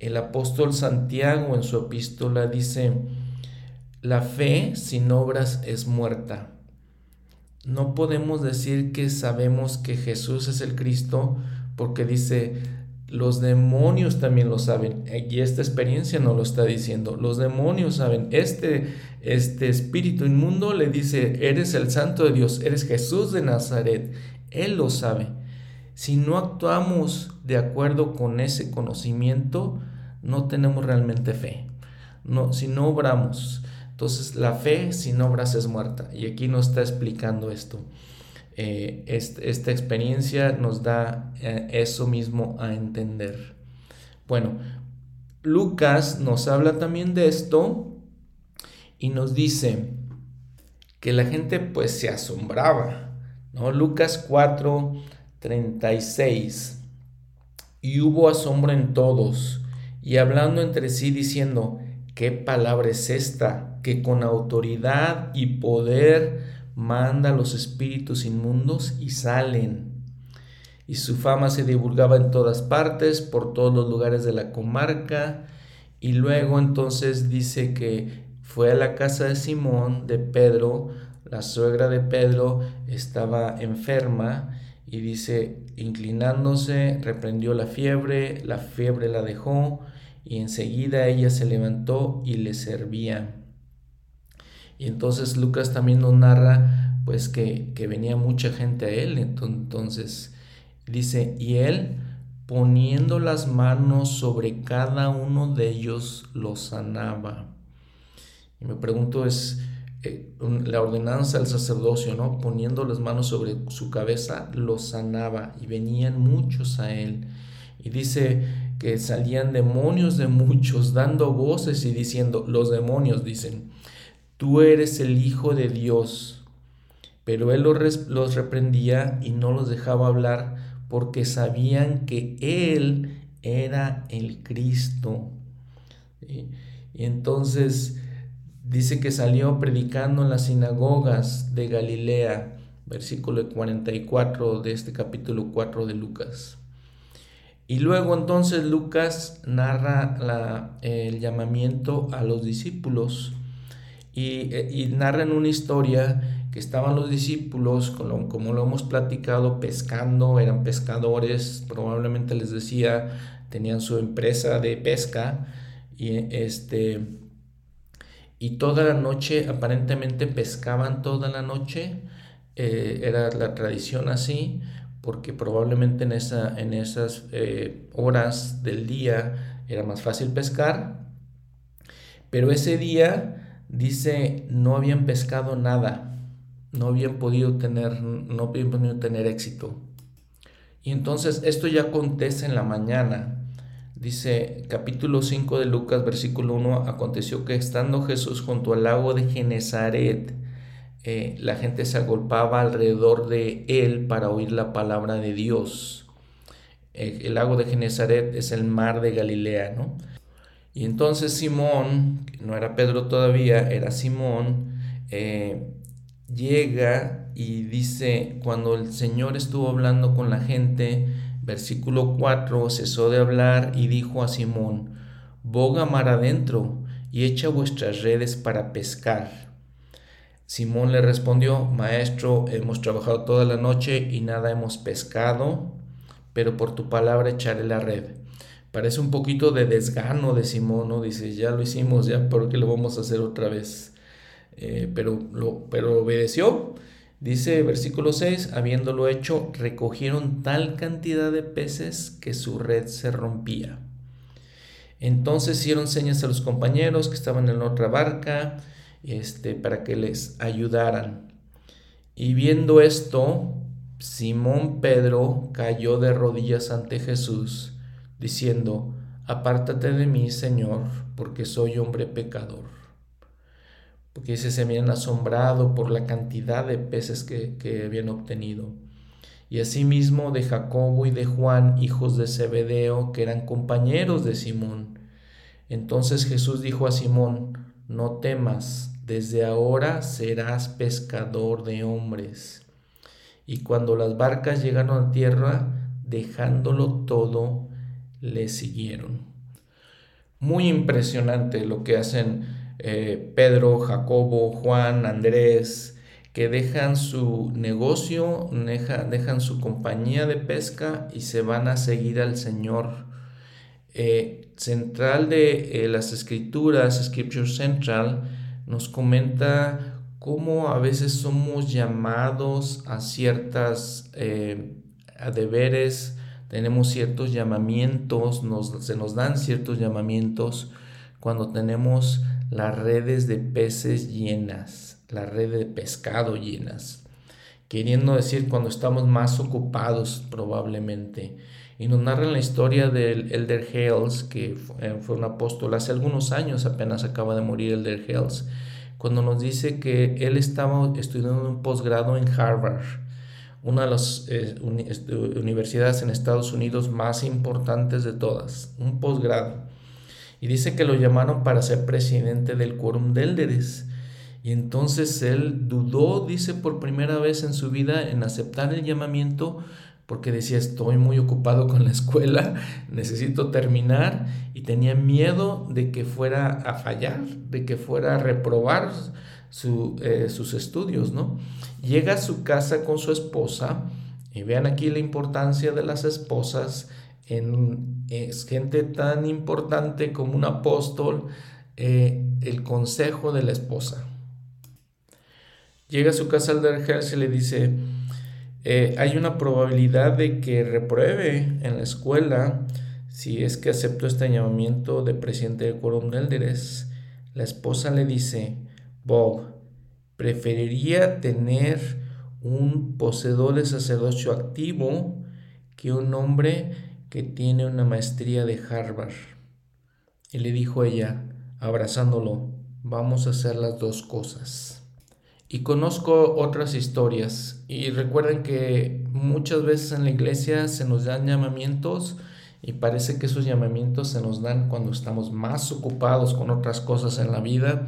El apóstol Santiago en su epístola dice, la fe sin obras es muerta no podemos decir que sabemos que Jesús es el Cristo porque dice, los demonios también lo saben. Y esta experiencia no lo está diciendo. Los demonios saben. Este, este espíritu inmundo le dice, eres el santo de Dios, eres Jesús de Nazaret. Él lo sabe. Si no actuamos de acuerdo con ese conocimiento, no tenemos realmente fe. No, si no obramos, entonces la fe sin obras es muerta. Y aquí nos está explicando esto. Eh, esta experiencia nos da eh, eso mismo a entender. Bueno, Lucas nos habla también de esto y nos dice que la gente pues se asombraba. ¿no? Lucas 4, 36. Y hubo asombro en todos, y hablando entre sí diciendo, ¿qué palabra es esta? que con autoridad y poder manda a los espíritus inmundos y salen. Y su fama se divulgaba en todas partes, por todos los lugares de la comarca. Y luego entonces dice que fue a la casa de Simón, de Pedro, la suegra de Pedro estaba enferma y dice, inclinándose, reprendió la fiebre, la fiebre la dejó y enseguida ella se levantó y le servía. Y entonces Lucas también nos narra pues que, venía mucha gente a él. Entonces dice, y él poniendo las manos sobre cada uno de ellos los sanaba. Y me pregunto es eh, la ordenanza del sacerdocio, ¿no? Poniendo las manos sobre su cabeza los sanaba y venían muchos a él. Y dice que salían demonios de muchos dando voces y diciendo, los demonios dicen, tú eres el Hijo de Dios. Pero él los reprendía y no los dejaba hablar porque sabían que Él era el Cristo. Y entonces dice que salió predicando en las sinagogas de Galilea, versículo 44 de este capítulo 4 de Lucas. Y luego entonces Lucas narra el llamamiento a los discípulos y, y narra en una historia que estaban los discípulos, como, como lo hemos platicado, pescando, eran pescadores, probablemente les decía, tenían su empresa de pesca y este y toda la noche aparentemente pescaban toda la noche eh, era la tradición así porque probablemente en, esa, en esas eh, horas del día era más fácil pescar pero ese día dice no habían pescado nada no habían podido tener no habían podido tener éxito. Y entonces esto ya acontece en la mañana. Dice capítulo 5 de Lucas, versículo 1, aconteció que estando Jesús junto al lago de Genezaret, eh, la gente se agolpaba alrededor de él para oír la palabra de Dios. El lago de Genezaret es el mar de Galilea, ¿no? Y entonces Simón, no era Pedro todavía, era Simón, eh, llega y dice, cuando el Señor estuvo hablando con la gente, Versículo 4, cesó de hablar y dijo a Simón, boga mar adentro y echa vuestras redes para pescar. Simón le respondió, Maestro, hemos trabajado toda la noche y nada hemos pescado, pero por tu palabra echaré la red. Parece un poquito de desgano de Simón, ¿no? Dice, ya lo hicimos, ya, ¿por qué lo vamos a hacer otra vez? Eh, pero, lo, pero obedeció Dice versículo 6, habiéndolo hecho, recogieron tal cantidad de peces que su red se rompía. Entonces hicieron señas a los compañeros que estaban en otra barca este, para que les ayudaran. Y viendo esto, Simón Pedro cayó de rodillas ante Jesús, diciendo, Apártate de mí, Señor, porque soy hombre pecador porque dice se habían asombrado por la cantidad de peces que, que habían obtenido. Y asimismo de Jacobo y de Juan, hijos de Zebedeo, que eran compañeros de Simón. Entonces Jesús dijo a Simón, no temas, desde ahora serás pescador de hombres. Y cuando las barcas llegaron a tierra, dejándolo todo, le siguieron. Muy impresionante lo que hacen eh, Pedro, Jacobo, Juan, Andrés, que dejan su negocio, dejan su compañía de pesca y se van a seguir al Señor. Eh, central de eh, las escrituras, Scripture Central, nos comenta cómo a veces somos llamados a ciertas a deberes, tenemos ciertos llamamientos, se nos dan ciertos llamamientos cuando tenemos las redes de peces llenas, las redes de pescado llenas, queriendo decir cuando estamos más ocupados probablemente. Y nos narran la historia del Elder Hales, que eh, fue un apóstol hace algunos años, apenas acaba de morir Elder Hales, cuando nos dice que él estaba estudiando un posgrado en Harvard, una de las eh, este, universidades en Estados Unidos más importantes de todas, un posgrado y dice que lo llamaron para ser presidente del quórum de élderes. Y entonces él dudó, dice, por primera vez en su vida en aceptar el llamamiento porque decía, estoy muy ocupado con la escuela, necesito terminar y tenía miedo de que fuera a fallar, de que fuera a reprobar eh, sus estudios, ¿no? Llega a su casa con su esposa y vean aquí la importancia de las esposas en, es gente tan importante como un apóstol, eh, el consejo de la esposa. Llega a su casa al y le dice, eh, hay una probabilidad de que repruebe en la escuela si es que acepto este llamamiento de presidente del quórum de La esposa le dice, Bob, preferiría tener un poseedor de sacerdocio activo que un hombre que tiene una maestría de Harvard. Y le dijo ella, abrazándolo, vamos a hacer las dos cosas. Y conozco otras historias. Y recuerden que muchas veces en la iglesia se nos dan llamamientos y parece que esos llamamientos se nos dan cuando estamos más ocupados con otras cosas en la vida.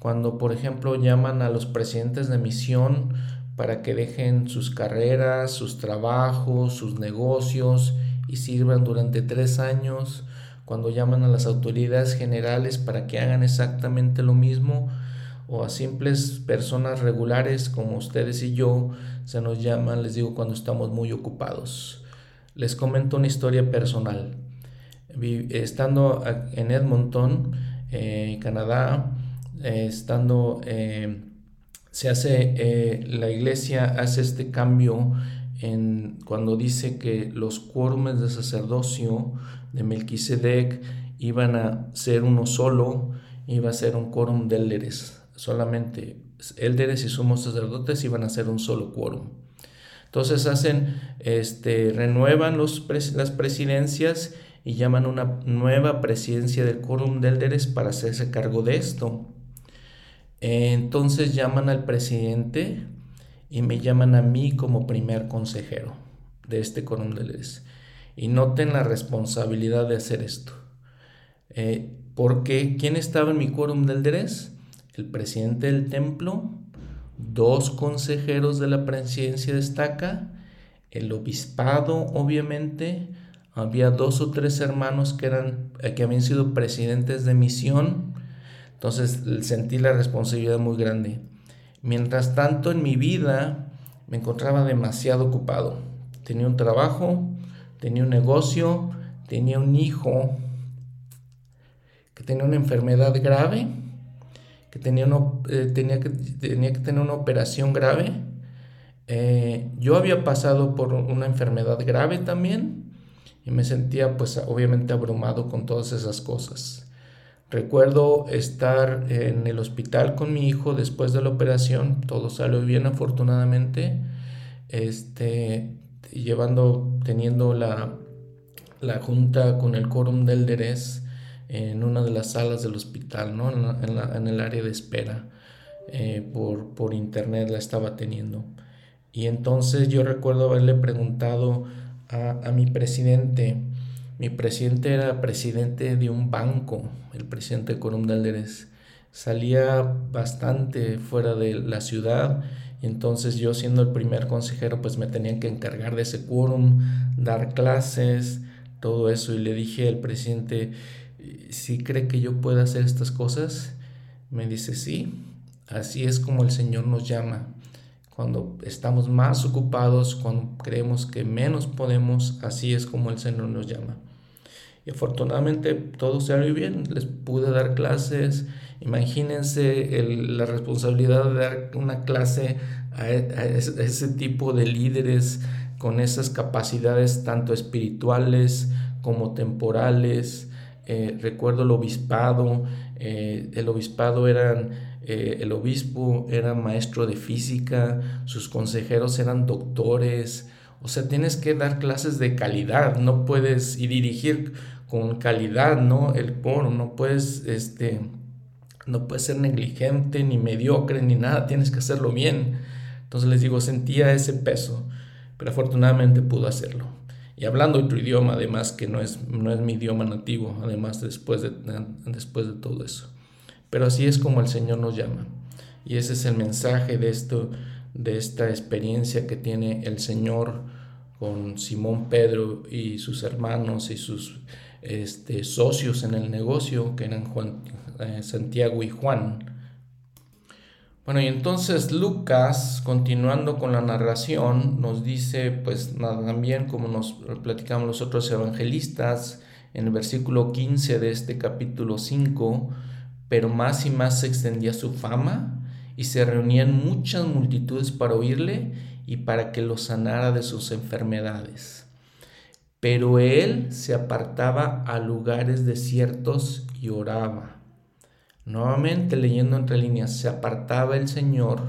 Cuando, por ejemplo, llaman a los presidentes de misión para que dejen sus carreras, sus trabajos, sus negocios y sirvan durante tres años. Cuando llaman a las autoridades generales para que hagan exactamente lo mismo o a simples personas regulares como ustedes y yo se nos llaman, les digo, cuando estamos muy ocupados. Les comento una historia personal. Estando en Edmonton, eh, Canadá, eh, estando, eh, se hace, la iglesia hace este cambio en, cuando dice que los quórumes de sacerdocio de Melquisedec iban a ser uno solo, iba a ser un quórum de élderes solamente élderes y sumos sacerdotes iban a ser un solo quórum. Entonces hacen, este, renuevan los, las presidencias y llaman una nueva presidencia del quórum de élderes para hacerse cargo de esto. Entonces llaman al presidente y me llaman a mí como primer consejero de este quórum de élderes. Y noten la responsabilidad de hacer esto. Eh, porque ¿quién estaba en mi quórum de élderes? El presidente del templo, dos consejeros de la presidencia destaca, el obispado obviamente, había dos o tres hermanos que, eran, eh, que habían sido presidentes de misión, entonces sentí la responsabilidad muy grande. Mientras tanto en mi vida me encontraba demasiado ocupado. Tenía un trabajo, tenía un negocio, tenía un hijo que tenía una enfermedad grave que tenía, eh, tenía, que, tenía que tener una operación grave. Eh, yo había pasado por una enfermedad grave también y me sentía pues obviamente abrumado con todas esas cosas. Recuerdo estar en el hospital con mi hijo después de la operación, todo salió bien afortunadamente, este, llevando, teniendo la, la junta con el quórum del Derez en una de las salas del hospital, ¿no? en, el área de espera. Eh, por, por internet la estaba teniendo. Y entonces yo recuerdo haberle preguntado a, a, mi presidente, mi presidente era presidente de un banco, el presidente de Corum de salía bastante fuera de la ciudad, entonces yo siendo el primer consejero pues me tenían que encargar de ese quórum, dar clases, todo eso, y le dije al presidente, si cree que yo pueda hacer estas cosas, me dice, sí, así es como el Señor nos llama. Cuando estamos más ocupados, cuando creemos que menos podemos, así es como el Señor nos llama. Y afortunadamente todo salió bien, les pude dar clases. Imagínense la responsabilidad de dar una clase a, a ese tipo de líderes con esas capacidades tanto espirituales como temporales, eh, recuerdo el obispado, eh, el obispado eran, eh, el obispo era maestro de física, sus consejeros eran doctores, o sea, tienes que dar clases de calidad, no puedes y dirigir con calidad, ¿no? El foro, no puedes, este, no puedes ser negligente, ni mediocre, ni nada, tienes que hacerlo bien. Entonces les digo, sentía ese peso, pero afortunadamente pudo hacerlo y hablando otro idioma, además que no es, no es mi idioma nativo, además después de, después de todo eso. Pero así es como el Señor nos llama. Y ese es el mensaje de, esto, de esta experiencia que tiene el Señor con Simón Pedro y sus hermanos y sus este, socios en el negocio, que eran eh, Santiago y Juan. Bueno, y entonces Lucas, continuando con la narración, nos dice, pues nada, también como nos platicamos los otros evangelistas, en el versículo 15 de este capítulo 5, pero más y más se extendía su fama y se reunían muchas multitudes para oírle y para que lo sanara de sus enfermedades. Pero él se apartaba a lugares desiertos y oraba. Nuevamente leyendo entre líneas, se apartaba el Señor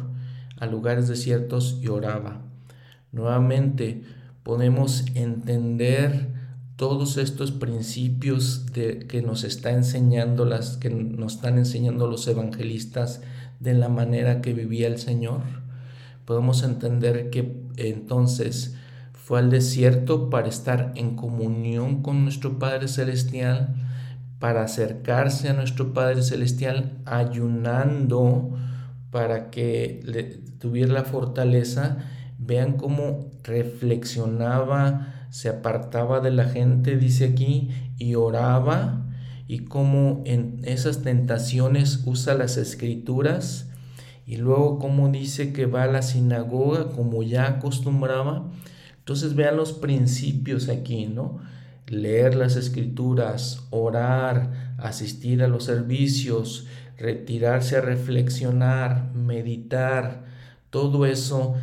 a lugares desiertos y oraba. Nuevamente podemos entender todos estos principios de, que nos está enseñando las que nos están enseñando los evangelistas de la manera que vivía el Señor. Podemos entender que entonces fue al desierto para estar en comunión con nuestro Padre Celestial, para acercarse a nuestro Padre Celestial ayunando para que tuviera la fortaleza. Vean cómo reflexionaba, se apartaba de la gente, dice aquí, y oraba, y cómo en esas tentaciones usa las escrituras, y luego cómo dice que va a la sinagoga como ya acostumbraba. Entonces vean los principios aquí, ¿no? Leer las escrituras, orar, asistir a los servicios, retirarse a reflexionar, meditar, todo eso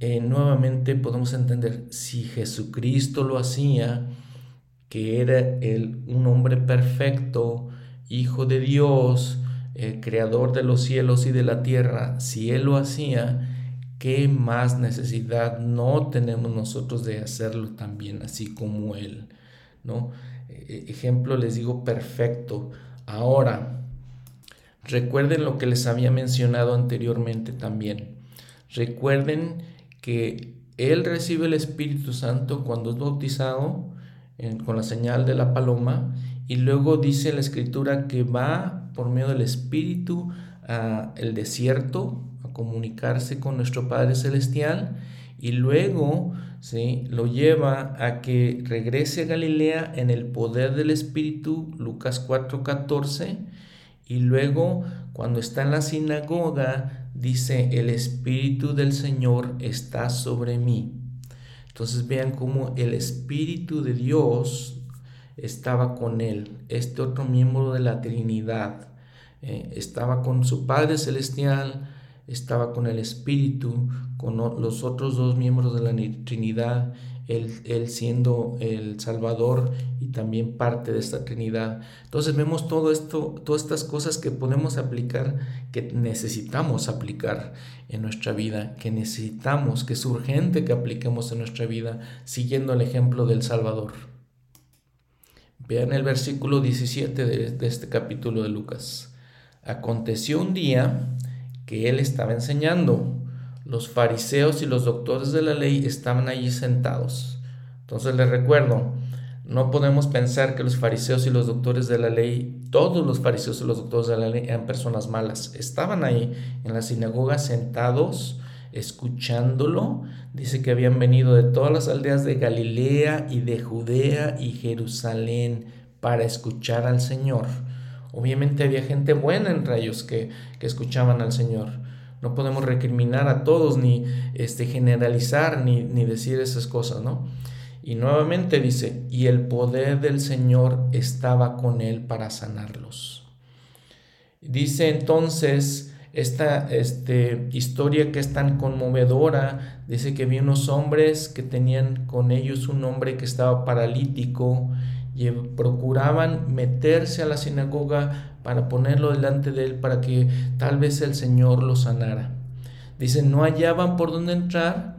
eh, nuevamente podemos entender si Jesucristo lo hacía, que era el, un hombre perfecto, hijo de Dios, el creador de los cielos y de la tierra, si Él lo hacía, ¿qué más necesidad no tenemos nosotros de hacerlo también así como Él? ¿No? E, ejemplo, les digo, perfecto. Ahora, recuerden lo que les había mencionado anteriormente también. Recuerden que Él recibe el Espíritu Santo cuando es bautizado con la señal de la paloma y luego dice la escritura que va por medio del Espíritu al desierto a comunicarse con nuestro Padre Celestial y luego ¿sí? lo lleva a que regrese a Galilea en el poder del Espíritu, Lucas 4:14, y luego cuando está en la sinagoga dice, el Espíritu del Señor está sobre mí. Entonces vean cómo el Espíritu de Dios estaba con él, este otro miembro de la Trinidad. Eh, estaba con su Padre Celestial, estaba con el Espíritu, con los otros dos miembros de la Trinidad, él, siendo el Salvador y también parte de esta Trinidad. Entonces vemos todo esto, todas estas cosas que podemos aplicar, que necesitamos aplicar en nuestra vida, que necesitamos, que es urgente que apliquemos en nuestra vida, siguiendo el ejemplo del Salvador. Vean el versículo 17 de, de este capítulo de Lucas. Aconteció un día que él estaba enseñando. Los fariseos y los doctores de la ley estaban allí sentados. Entonces les recuerdo, no podemos pensar que los fariseos y los doctores de la ley, todos los fariseos y los doctores de la ley eran personas malas. Estaban ahí en la sinagoga sentados, escuchándolo. Dice que habían venido de todas las aldeas de Galilea y de Judea y Jerusalén para escuchar al Señor. Obviamente había gente buena entre ellos que, escuchaban al Señor. No podemos recriminar a todos, ni este, generalizar, ni, ni decir esas cosas, ¿no? Y nuevamente dice, y el poder del Señor estaba con él para sanarlos. Dice entonces esta este, historia que es tan conmovedora, dice que vi unos hombres que tenían con ellos un hombre que estaba paralítico y procuraban meterse a la sinagoga para ponerlo delante de él para que tal vez el Señor lo sanara. Dicen, no hallaban por dónde entrar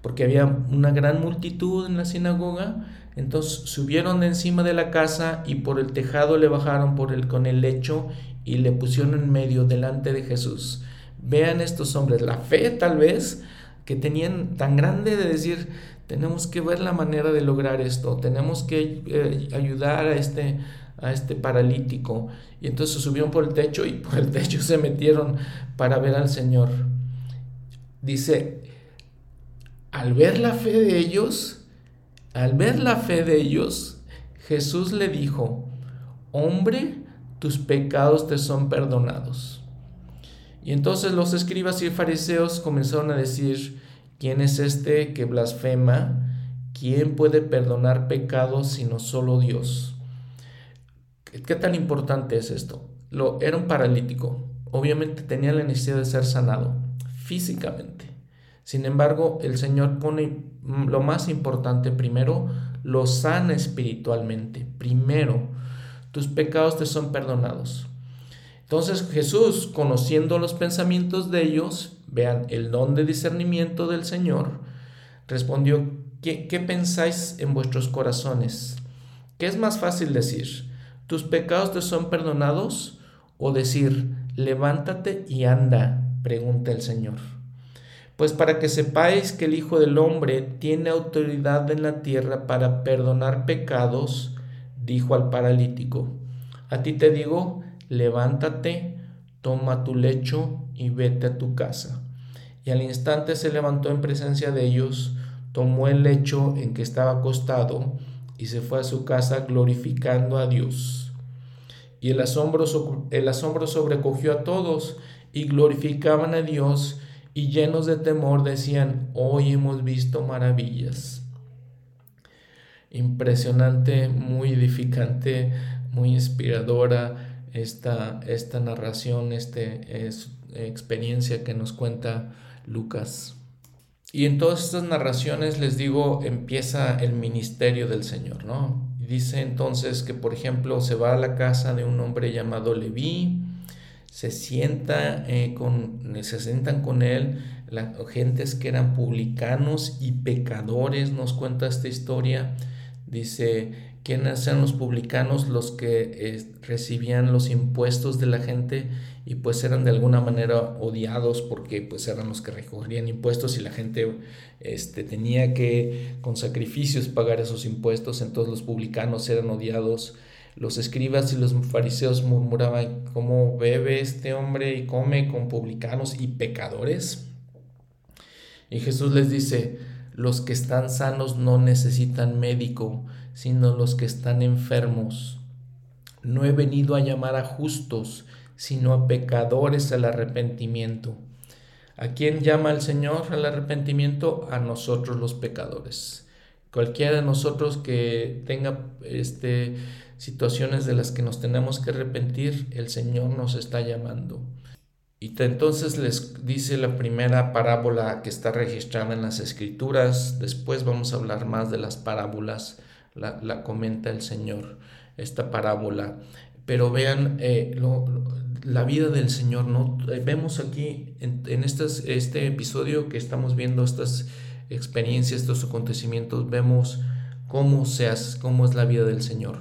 porque había una gran multitud en la sinagoga, entonces subieron de encima de la casa y por el tejado le bajaron por el, con el lecho y le pusieron en medio delante de Jesús. Vean estos hombres, la fe tal vez que tenían tan grande de decir, tenemos que ver la manera de lograr esto, tenemos que eh, ayudar a este, a este paralítico. Y entonces subieron por el techo y por el techo se metieron para ver al Señor. Dice, al ver la fe de ellos, al ver la fe de ellos, Jesús le dijo, hombre, tus pecados te son perdonados. Y entonces los escribas y fariseos comenzaron a decir, ¿Quién es este que blasfema? ¿Quién puede perdonar pecados sino solo Dios? ¿Qué, tan importante es esto? Lo, era un paralítico. Obviamente tenía la necesidad de ser sanado físicamente. Sin embargo, el Señor pone lo más importante primero, lo sana espiritualmente. Primero, tus pecados te son perdonados. Entonces Jesús, conociendo los pensamientos de ellos, vean el don de discernimiento del Señor, respondió, ¿qué, qué pensáis en vuestros corazones? ¿Qué es más fácil decir? ¿Tus pecados te son perdonados? O decir, levántate y anda, pregunta el Señor. Pues para que sepáis que el Hijo del Hombre tiene autoridad en la tierra para perdonar pecados, dijo al paralítico, a ti te digo, levántate, toma tu lecho y vete a tu casa. Y al instante se levantó en presencia de ellos, tomó el lecho en que estaba acostado y se fue a su casa glorificando a Dios. Y el asombro, el asombro sobrecogió a todos y glorificaban a Dios y llenos de temor decían, hoy hemos visto maravillas. Impresionante, muy edificante, muy inspiradora esta, esta narración, esta experiencia que nos cuenta Lucas. Y en todas estas narraciones, les digo, empieza el ministerio del Señor, ¿no? Dice entonces que, por ejemplo, se va a la casa de un hombre llamado Leví, se sienta eh, con, se sientan con él las gentes que eran publicanos y pecadores, nos cuenta esta historia. Dice, ¿quiénes eran los publicanos? Los que eh, recibían los impuestos de la gente y pues eran de alguna manera odiados porque pues eran los que recogían impuestos y la gente este, tenía que con sacrificios pagar esos impuestos, entonces los publicanos eran odiados, los escribas y los fariseos murmuraban, ¿cómo bebe este hombre y come con publicanos y pecadores? Y Jesús les dice, los que están sanos no necesitan médico, sino los que están enfermos. No he venido a llamar a justos, sino a pecadores al arrepentimiento. ¿A quién llama el Señor al arrepentimiento? A nosotros los pecadores. Cualquiera de nosotros que tenga este, situaciones de las que nos tenemos que arrepentir, el Señor nos está llamando. Y entonces les dice la primera parábola que está registrada en las escrituras. Después vamos a hablar más de las parábolas. La, comenta el Señor, esta parábola. Pero vean, eh, lo, la vida del Señor. ¿no? Eh, vemos aquí en, en este episodio que estamos viendo estas experiencias, estos acontecimientos, vemos cómo, se hace, cómo es la vida del Señor.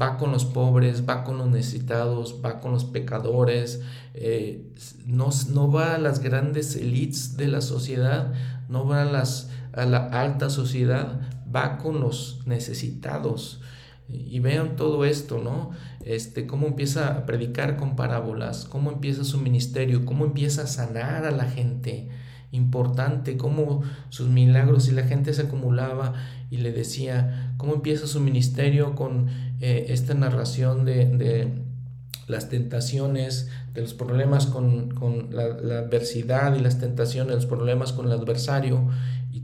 Va con los pobres, va con los necesitados, va con los pecadores, eh, no, no, va a las grandes elites de la sociedad, no va a, las, a la alta sociedad, va con los necesitados. Y vean todo esto, ¿no? Este, cómo empieza a predicar con parábolas, cómo empieza su ministerio, cómo empieza a sanar a la gente. Importante, cómo sus milagros y la gente se acumulaba y le decía, cómo empieza su ministerio con eh, esta narración de, las tentaciones, de los problemas con, la, la, adversidad y las tentaciones, los problemas con el adversario,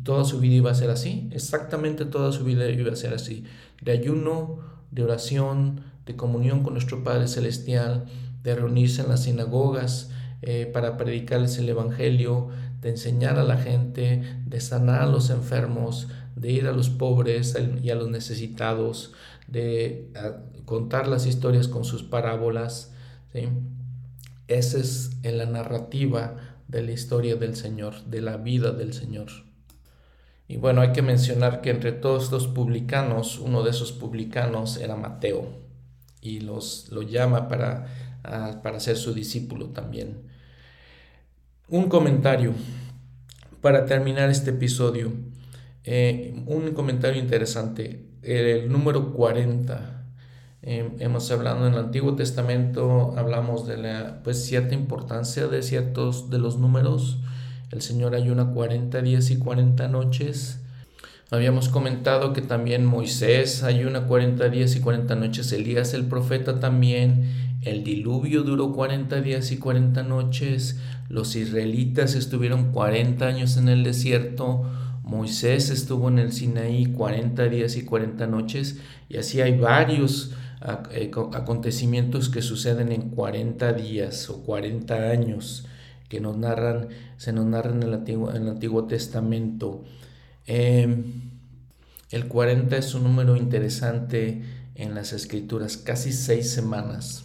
toda su vida iba a ser así, exactamente toda su vida iba a ser así, de ayuno, de oración, de comunión con nuestro Padre Celestial, de reunirse en las sinagogas eh, para predicarles el Evangelio, de enseñar a la gente, de sanar a los enfermos, de ir a los pobres y a los necesitados, de contar las historias con sus parábolas. ¿sí? Esa es en la narrativa de la historia del Señor, de la vida del Señor. Y bueno, hay que mencionar que entre todos estos publicanos, uno de esos publicanos era Mateo y los, lo llama para, para ser su discípulo también. Un comentario para terminar este episodio. Eh, un comentario interesante. El número 40. Eh, hemos hablado en el Antiguo Testamento, hablamos de la pues, cierta importancia de ciertos de los números el Señor ayuna 40 días y 40 noches. Habíamos comentado que también Moisés ayuna 40 días y 40 noches, Elías el profeta también, el diluvio duró 40 días y 40 noches, los israelitas estuvieron 40 años en el desierto, Moisés estuvo en el Sinaí 40 días y 40 noches, y así hay varios eh, acontecimientos que suceden en 40 días o 40 años que nos narran, se nos narran en el Antiguo, en el Antiguo Testamento. Em, el 40 es un número interesante en las escrituras, casi seis semanas.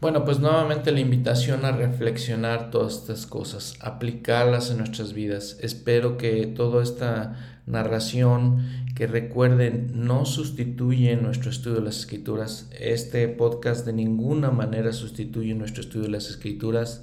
Bueno, pues nuevamente la invitación a reflexionar todas estas cosas, aplicarlas en nuestras vidas. Espero que toda esta narración que recuerden no sustituye nuestro estudio de las escrituras. Este podcast de ninguna manera sustituye nuestro estudio de las escrituras,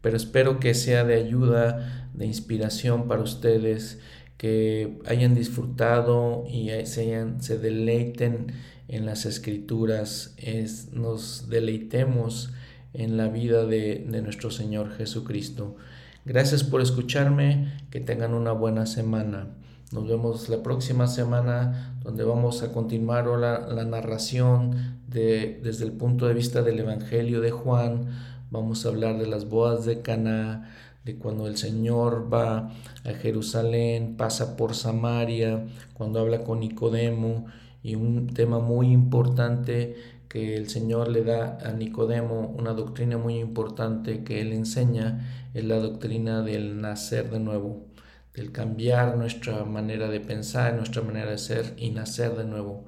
pero espero que sea de ayuda, de inspiración para ustedes, que hayan disfrutado y se, se deleiten en las escrituras, es, nos deleitemos en la vida de, de nuestro Señor Jesucristo. Gracias por escucharme, que tengan una buena semana. Nos vemos la próxima semana donde vamos a continuar la, la narración de, desde el punto de vista del Evangelio de Juan. Vamos a hablar de las bodas de Caná, de cuando el Señor va a Jerusalén, pasa por Samaria, cuando habla con Nicodemo y un tema muy importante que el Señor le da a Nicodemo, una doctrina muy importante que él enseña, es la doctrina del nacer de nuevo, del cambiar nuestra manera de pensar, nuestra manera de ser y nacer de nuevo.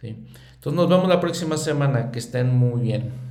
¿sí? Entonces nos vemos la próxima semana, que estén muy bien.